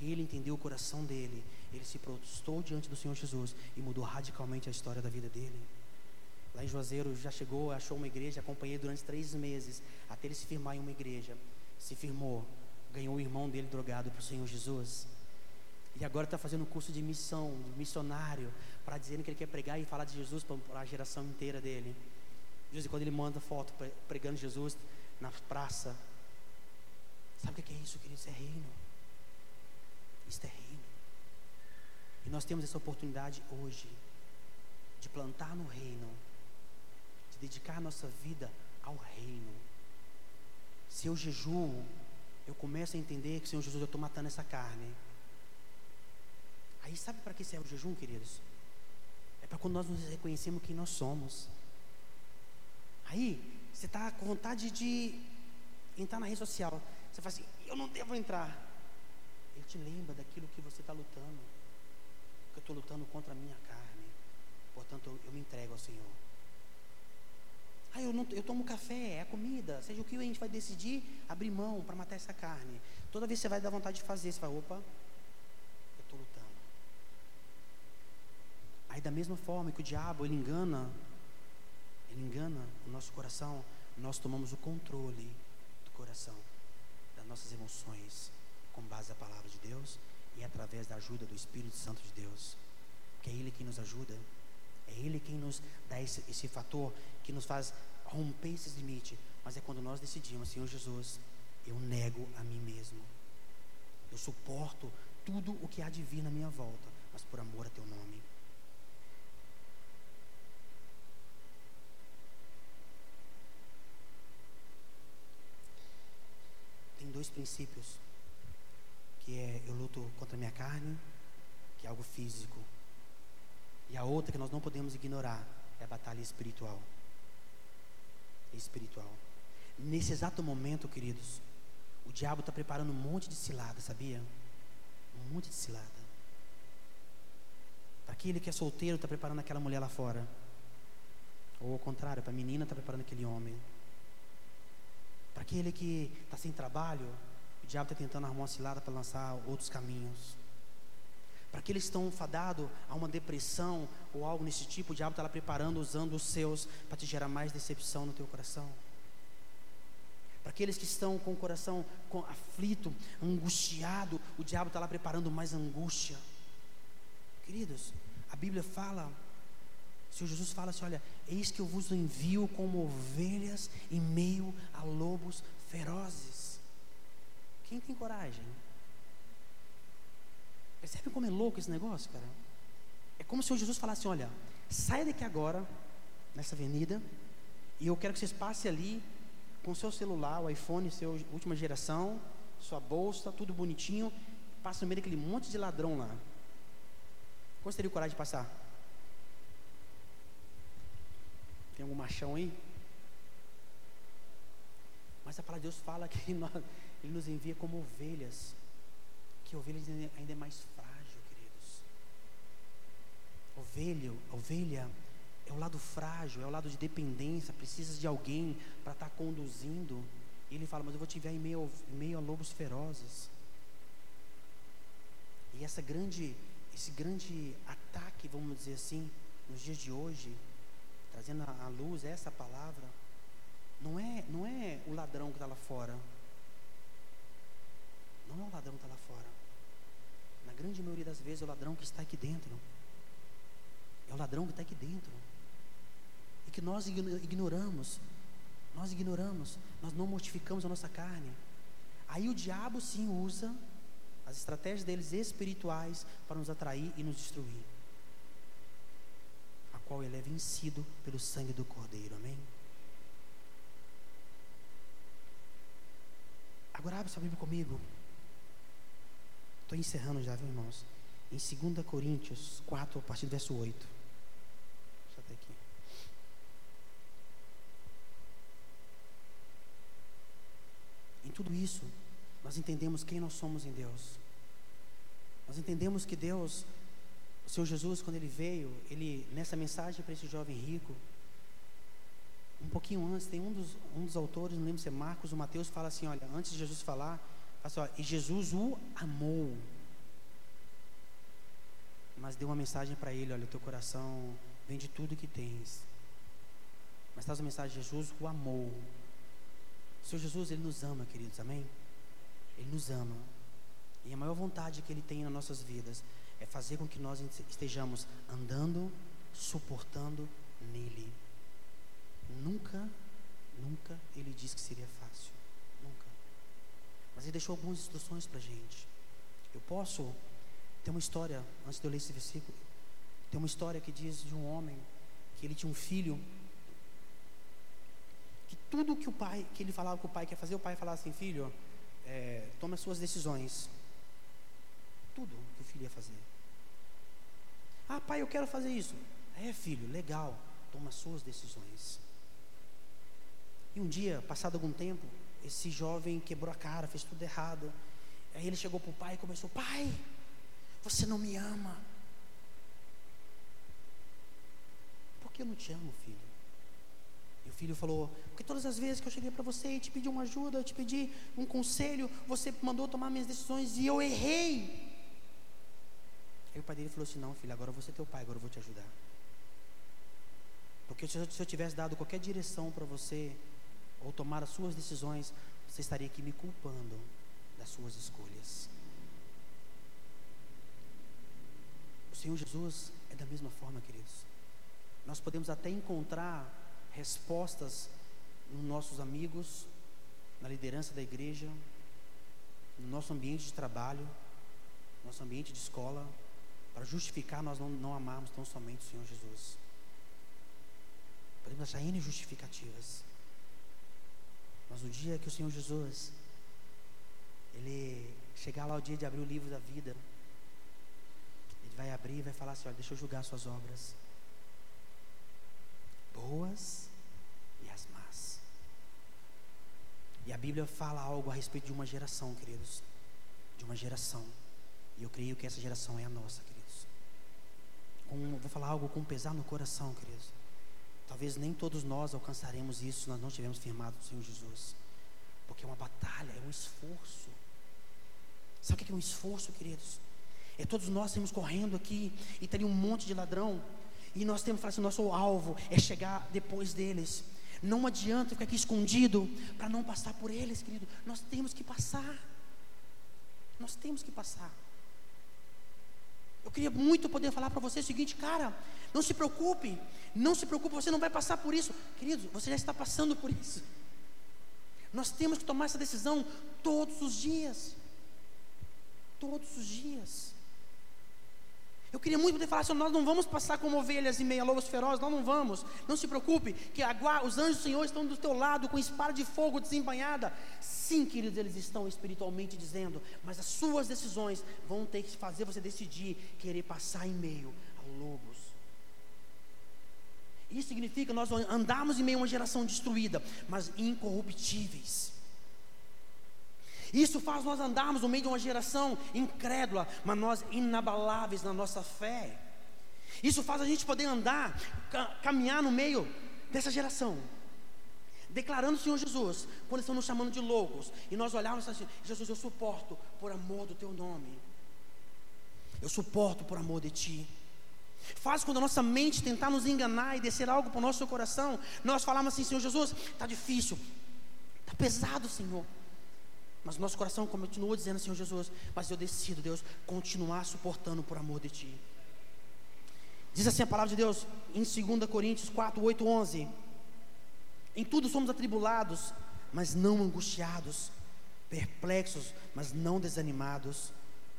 e ele entendeu o coração dele, ele se prostou diante do Senhor Jesus e mudou radicalmente a história da vida dele. Lá em Juazeiro já chegou, achou uma igreja, acompanhei durante três meses, até ele se firmar em uma igreja. Se firmou, ganhou o irmão dele drogado para o Senhor Jesus. E agora está fazendo um curso de missão, de missionário, para dizer que ele quer pregar e falar de Jesus para a geração inteira dele. De vez em quando ele manda foto pregando Jesus na praça. Sabe o que é isso, querido? Isso é reino. Isso é reino. E nós temos essa oportunidade hoje de plantar no reino, de dedicar a nossa vida ao reino. Se eu jejuo, eu começo a entender que, Senhor Jesus, eu estou matando essa carne. Aí sabe para que serve o jejum, queridos? É para quando nós nos reconhecemos quem nós somos. Aí, você está com vontade de entrar na rede social. Você fala assim, eu não devo entrar. Ele te lembra daquilo que você está lutando. Eu estou lutando contra a minha carne. Portanto, eu, eu me entrego ao Senhor. Ah, eu, não, eu tomo café, é comida. Seja o que a gente vai decidir, abrir mão para matar essa carne. Toda vez que você vai dar vontade de fazer, você vai, opa, eu estou lutando. Aí da mesma forma que o diabo, ele engana, ele engana o nosso coração, nós tomamos o controle do coração nossas emoções com base na palavra de Deus e através da ajuda do Espírito Santo de Deus. Porque é Ele quem nos ajuda, é Ele quem nos dá esse, esse fator que nos faz romper esses limites. Mas é quando nós decidimos, Senhor Jesus, eu nego a mim mesmo. Eu suporto tudo o que há de vir na minha volta, mas por amor a teu nome. dois princípios, que é eu luto contra a minha carne, que é algo físico, e a outra que nós não podemos ignorar é a batalha espiritual. Espiritual. Nesse exato momento, queridos, o diabo está preparando um monte de cilada, sabia? Um monte de cilada. Para aquele que é solteiro, está preparando aquela mulher lá fora. Ou ao contrário, para a menina, está preparando aquele homem. Para aquele que está sem trabalho, diabo está tentando arrumar uma cilada para lançar outros caminhos. Para aqueles que estão fadados a uma depressão ou algo nesse tipo, o diabo está lá preparando, usando os seus para te gerar mais decepção no teu coração. Para aqueles que estão com o coração aflito, angustiado, o diabo está lá preparando mais angústia. Queridos, a Bíblia fala o Senhor Jesus fala assim: olha, eis que eu vos envio como ovelhas em meio a lobos ferozes. Quem tem coragem? Percebe como é louco esse negócio, cara? É como se o Jesus falasse: olha, saia daqui agora, nessa avenida, e eu quero que vocês passem ali com seu celular, o iPhone, seu última geração, sua bolsa, tudo bonitinho, passa no meio daquele monte de ladrão lá. Qual teria coragem de passar? Tem algum machão aí? Mas a palavra de Deus fala que (laughs) nós, Ele nos envia como ovelhas. Que ovelha ainda é mais frágil, queridos. Ovelha, ovelha é o lado frágil, é o lado de dependência, precisa de alguém para estar tá conduzindo. E ele fala, mas eu vou te enviar em meio, em meio a lobos ferozes. E essa grande, esse grande ataque, vamos dizer assim, nos dias de hoje, trazendo à luz essa palavra, não é, não é o ladrão que está lá fora. Não é o ladrão que está lá fora. Na grande maioria das vezes é o ladrão que está aqui dentro. É o ladrão que está aqui dentro. E que nós ignoramos. Nós ignoramos. Nós não mortificamos a nossa carne. Aí o diabo sim usa as estratégias deles espirituais para nos atrair e nos destruir. A qual ele é vencido pelo sangue do Cordeiro. Amém? Agora abre sua Bíblia comigo. Estou encerrando já, viu, irmãos? Em 2 Coríntios 4, a partir do verso 8. Deixa até aqui. Em tudo isso, nós entendemos quem nós somos em Deus. Nós entendemos que Deus, o Senhor Jesus, quando ele veio, ele, nessa mensagem para esse jovem rico, um pouquinho antes, tem um dos, um dos autores, não lembro se é Marcos ou Mateus, fala assim: olha, antes de Jesus falar, fala assim, ó, e Jesus o amou. Mas deu uma mensagem para ele: olha, teu coração vende tudo que tens. Mas traz uma mensagem: Jesus o amou. O Senhor Jesus, ele nos ama, queridos, amém? Ele nos ama. E a maior vontade que ele tem nas nossas vidas é fazer com que nós estejamos andando, suportando nele. Nunca, nunca ele disse que seria fácil. Mas ele deixou algumas instruções para a gente. Eu posso ter uma história, antes de eu ler esse versículo, tem uma história que diz de um homem que ele tinha um filho que tudo que o pai, que ele falava que o pai quer fazer, o pai falava assim, filho, é, tome as suas decisões. Tudo que o filho ia fazer. Ah, pai, eu quero fazer isso. É, filho, legal. Toma as suas decisões. E um dia, passado algum tempo, esse jovem quebrou a cara, fez tudo errado. Aí ele chegou para o pai e começou: Pai, você não me ama. Por que eu não te amo, filho? E o filho falou: Porque todas as vezes que eu cheguei para você e te pedi uma ajuda, eu te pedi um conselho, você mandou tomar minhas decisões e eu errei. Aí o pai dele falou assim: Não, filho, agora você é teu pai, agora eu vou te ajudar. Porque se eu tivesse dado qualquer direção para você, ou tomar as suas decisões, você estaria aqui me culpando das suas escolhas. O Senhor Jesus é da mesma forma, queridos. Nós podemos até encontrar respostas nos nossos amigos, na liderança da igreja, no nosso ambiente de trabalho, no nosso ambiente de escola, para justificar nós não, não amarmos tão somente o Senhor Jesus. Podemos achar N justificativas. Mas no dia que o Senhor Jesus, ele chegar lá o dia de abrir o livro da vida, ele vai abrir e vai falar assim: olha, deixa eu julgar suas obras, boas e as más. E a Bíblia fala algo a respeito de uma geração, queridos, de uma geração. E eu creio que essa geração é a nossa, queridos. Com, vou falar algo com pesar no coração, queridos. Talvez nem todos nós alcançaremos isso se nós não estivermos firmados no Senhor Jesus. Porque é uma batalha, é um esforço. Sabe o que é um esforço, queridos? É todos nós temos correndo aqui e tem um monte de ladrão. E nós temos que falar assim: nosso alvo é chegar depois deles. Não adianta ficar aqui escondido para não passar por eles, querido. Nós temos que passar. Nós temos que passar. Eu queria muito poder falar para você o seguinte, cara, não se preocupe, não se preocupe, você não vai passar por isso. Querido, você já está passando por isso. Nós temos que tomar essa decisão todos os dias. Todos os dias. Eu queria muito poder falar assim: nós não vamos passar como ovelhas e meia lobos ferozes, nós não vamos. Não se preocupe, que os anjos do Senhor estão do teu lado com espada de fogo desembanhada. Sim, queridos, eles estão espiritualmente dizendo, mas as suas decisões vão ter que fazer você decidir querer passar em meio a lobos. Isso significa nós andarmos em meio a uma geração destruída, mas incorruptíveis. Isso faz nós andarmos no meio de uma geração incrédula, mas nós inabaláveis na nossa fé. Isso faz a gente poder andar, caminhar no meio dessa geração, declarando o Senhor Jesus, quando estão nos chamando de loucos, e nós olharmos assim: Jesus, eu suporto por amor do teu nome, eu suporto por amor de ti. Faz quando a nossa mente tentar nos enganar e descer algo para o nosso coração, nós falamos assim: Senhor Jesus, está difícil, está pesado, Senhor. Mas nosso coração continua dizendo, Senhor Jesus, mas eu decido, Deus, continuar suportando por amor de Ti. Diz assim a palavra de Deus em 2 Coríntios 4, 8, 11. Em tudo somos atribulados, mas não angustiados, perplexos, mas não desanimados,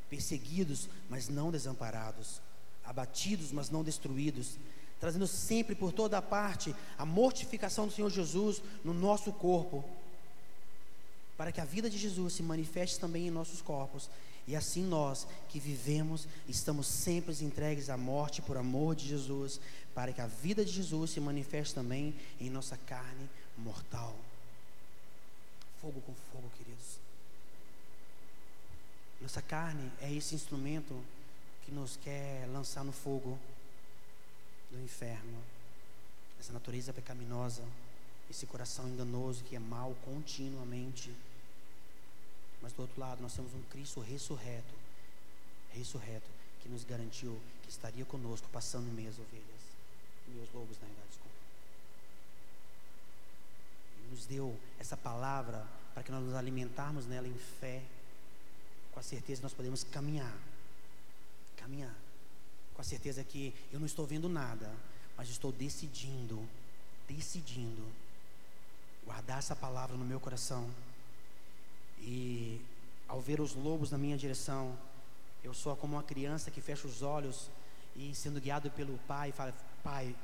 perseguidos, mas não desamparados, abatidos, mas não destruídos, trazendo sempre por toda parte a mortificação do Senhor Jesus no nosso corpo, para que a vida de Jesus se manifeste também em nossos corpos, e assim nós que vivemos, estamos sempre entregues à morte por amor de Jesus, para que a vida de Jesus se manifeste também em nossa carne mortal. Fogo com fogo, queridos. Nossa carne é esse instrumento que nos quer lançar no fogo do inferno. Essa natureza pecaminosa, esse coração enganoso que é mal continuamente. Mas do outro lado, nós temos um Cristo ressurreto, ressurreto, que nos garantiu que estaria conosco, passando meias ovelhas, meus lobos, na verdade, desculpa. E nos deu essa palavra para que nós nos alimentarmos nela em fé, com a certeza que nós podemos caminhar, caminhar, com a certeza que eu não estou vendo nada, mas estou decidindo, decidindo guardar essa palavra no meu coração e ao ver os lobos na minha direção, eu sou como uma criança que fecha os olhos e sendo guiado pelo pai, fala: Pai,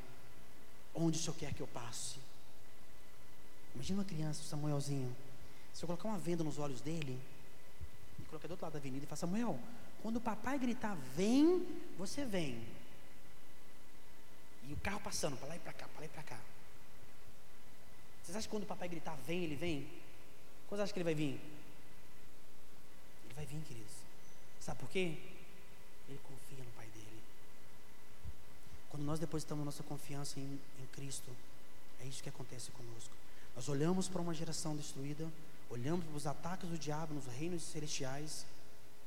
onde o senhor quer que eu passe? Imagina uma criança, Samuelzinho. Se eu colocar uma venda nos olhos dele, e colocar do outro lado da avenida e falar: Samuel, quando o papai gritar, vem, você vem. E o carro passando para lá e para cá, para lá e para cá. Vocês acham que quando o papai gritar, vem, ele vem? Quando acham que ele vai vir? Vai vir, queridos. Sabe por quê? Ele confia no Pai dele. Quando nós depositamos nossa confiança em, em Cristo, é isso que acontece conosco. Nós olhamos para uma geração destruída, olhamos para os ataques do diabo nos reinos celestiais,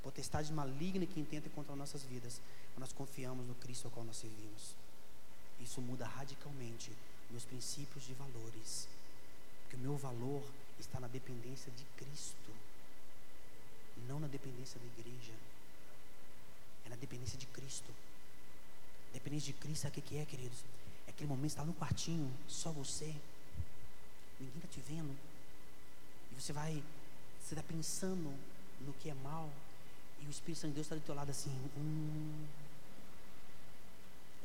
potestades malignas que intentam contra nossas vidas, mas nós confiamos no Cristo ao qual nós servimos. Isso muda radicalmente meus princípios de valores, porque o meu valor está na dependência de Cristo não na dependência da igreja, é na dependência de Cristo. Dependência de Cristo, sabe o que é, queridos? É aquele momento está no quartinho, só você, ninguém está te vendo, e você vai, você está pensando no que é mal, e o Espírito Santo de Deus está do teu lado assim, hum,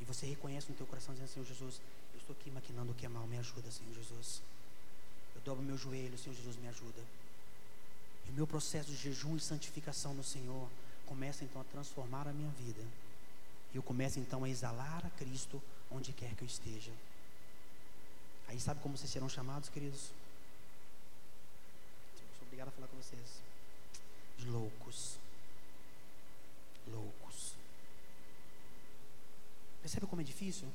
e você reconhece no teu coração dizendo, Senhor Jesus, eu estou aqui maquinando o que é mal, me ajuda, Senhor Jesus. Eu dobro meu joelho, Senhor Jesus, me ajuda. E meu processo de jejum e santificação no Senhor começa então a transformar a minha vida. E eu começo então a exalar a Cristo onde quer que eu esteja. Aí sabe como vocês serão chamados, queridos? Eu sou obrigado a falar com vocês. De loucos. Loucos. Percebe como é difícil?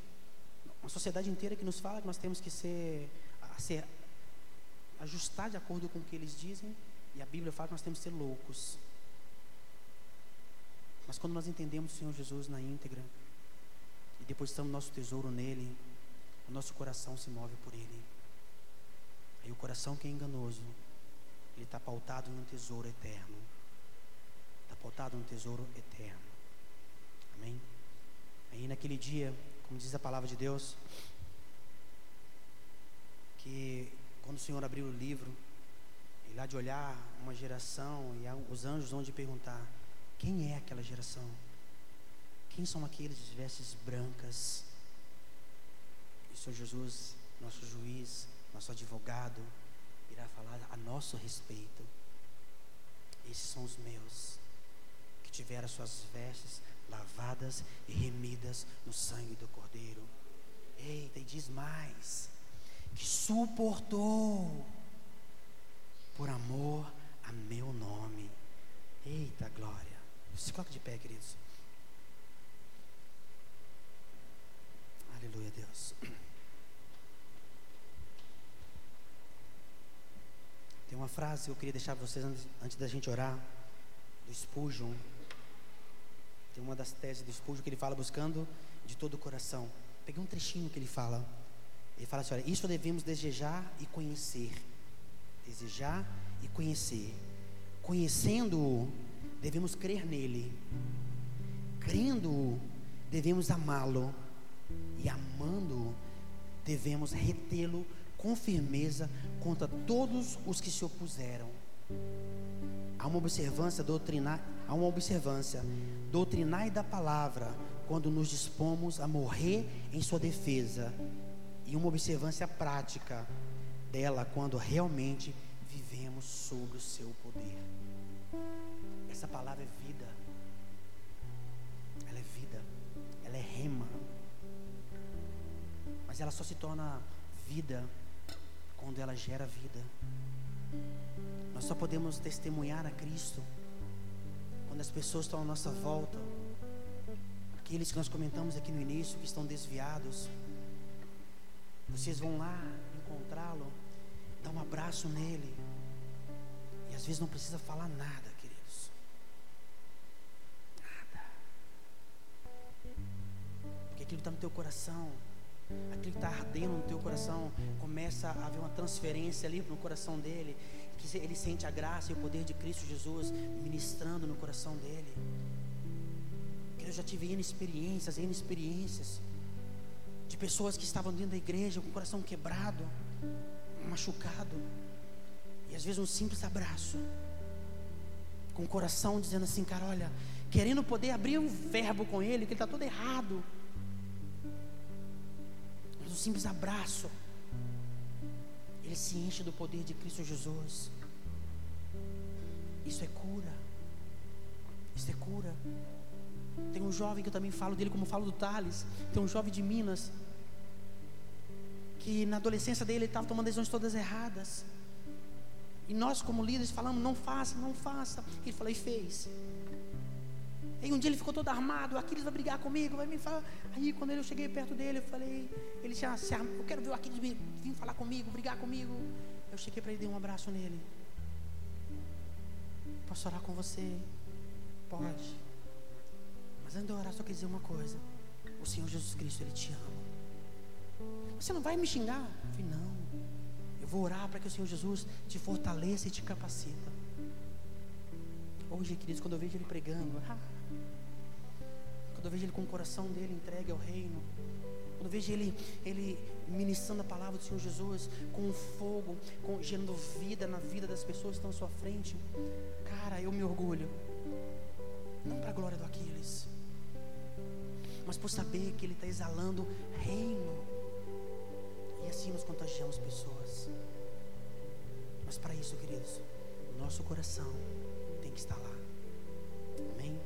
Uma sociedade inteira que nos fala que nós temos que ser, ser ajustar de acordo com o que eles dizem e a Bíblia fala que nós temos que ser loucos. Mas quando nós entendemos o Senhor Jesus na íntegra e depositamos nosso tesouro nele, o nosso coração se move por ele. Aí o coração que é enganoso, ele está pautado em um tesouro eterno. Está pautado em um tesouro eterno. Amém? Aí naquele dia, como diz a palavra de Deus, que quando o Senhor abriu o livro, lá de olhar uma geração e os anjos vão de perguntar: quem é aquela geração? Quem são aqueles de vestes brancas? E o Senhor Jesus, nosso juiz, nosso advogado, irá falar a nosso respeito. Esses são os meus, que tiveram suas vestes lavadas e remidas no sangue do Cordeiro. Eita, e diz mais: que suportou por amor a meu nome. Eita glória. Se coloca de pé, queridos. Aleluia, Deus. Tem uma frase que eu queria deixar para vocês antes, antes da gente orar, do Spurgeon. Tem uma das teses do Spurgeon que ele fala buscando de todo o coração. Peguei um trechinho que ele fala. Ele fala assim: olha, isso devemos desejar e conhecer desejar e conhecer, Conhecendo-o, devemos crer nele. Crendo-o, devemos amá-lo. E amando-o, devemos retê-lo com firmeza contra todos os que se opuseram. Há uma observância doutrinar, há uma observância doutrinai da palavra quando nos dispomos a morrer em sua defesa e uma observância prática dela quando realmente vivemos sob o seu poder. Essa palavra é vida. Ela é vida. Ela é rema. Mas ela só se torna vida quando ela gera vida. Nós só podemos testemunhar a Cristo quando as pessoas estão à nossa volta, aqueles que nós comentamos aqui no início, que estão desviados, vocês vão lá encontrá-lo, dar um abraço nele, e às vezes não precisa falar nada, queridos. Nada. Porque aquilo está no teu coração aquilo que está ardendo no teu coração, começa a haver uma transferência ali no coração dele, que ele sente a graça e o poder de Cristo Jesus ministrando no coração dele. Que eu já tive N experiências, N experiências de pessoas que estavam dentro da igreja com o coração quebrado, machucado, e às vezes um simples abraço, com o coração dizendo assim, cara, olha, querendo poder abrir um verbo com ele, que ele está todo errado simples abraço, ele se enche do poder de Cristo Jesus. Isso é cura. Isso é cura. Tem um jovem que eu também falo dele, como falo do Thales. Tem um jovem de Minas que na adolescência dele estava tomando decisões todas erradas. E nós, como líderes, falamos: não faça, não faça. Ele falou e fez. Aí um dia ele ficou todo armado, Aquiles vai brigar comigo, vai me falar. Aí quando eu cheguei perto dele, eu falei, ele já se armou, eu quero ver o Aquiles vir, vir falar comigo, brigar comigo. Eu cheguei para ele, dei um abraço nele. Posso orar com você? Pode. Mas antes de orar, só quer dizer uma coisa. O Senhor Jesus Cristo, Ele te ama. Você não vai me xingar? Eu falei, não. Eu vou orar para que o Senhor Jesus te fortaleça e te capacita. Hoje, queridos, quando eu vejo Ele pregando, (laughs) quando eu vejo ele com o coração dele entregue ao reino, quando eu vejo ele, ele ministrando a palavra do Senhor Jesus com fogo, com, gerando vida na vida das pessoas que estão à sua frente, cara, eu me orgulho. Não para a glória do Aquiles, mas por saber que ele está exalando reino. E assim nós contagiamos pessoas. Mas para isso, queridos, o nosso coração tem que estar lá. Amém?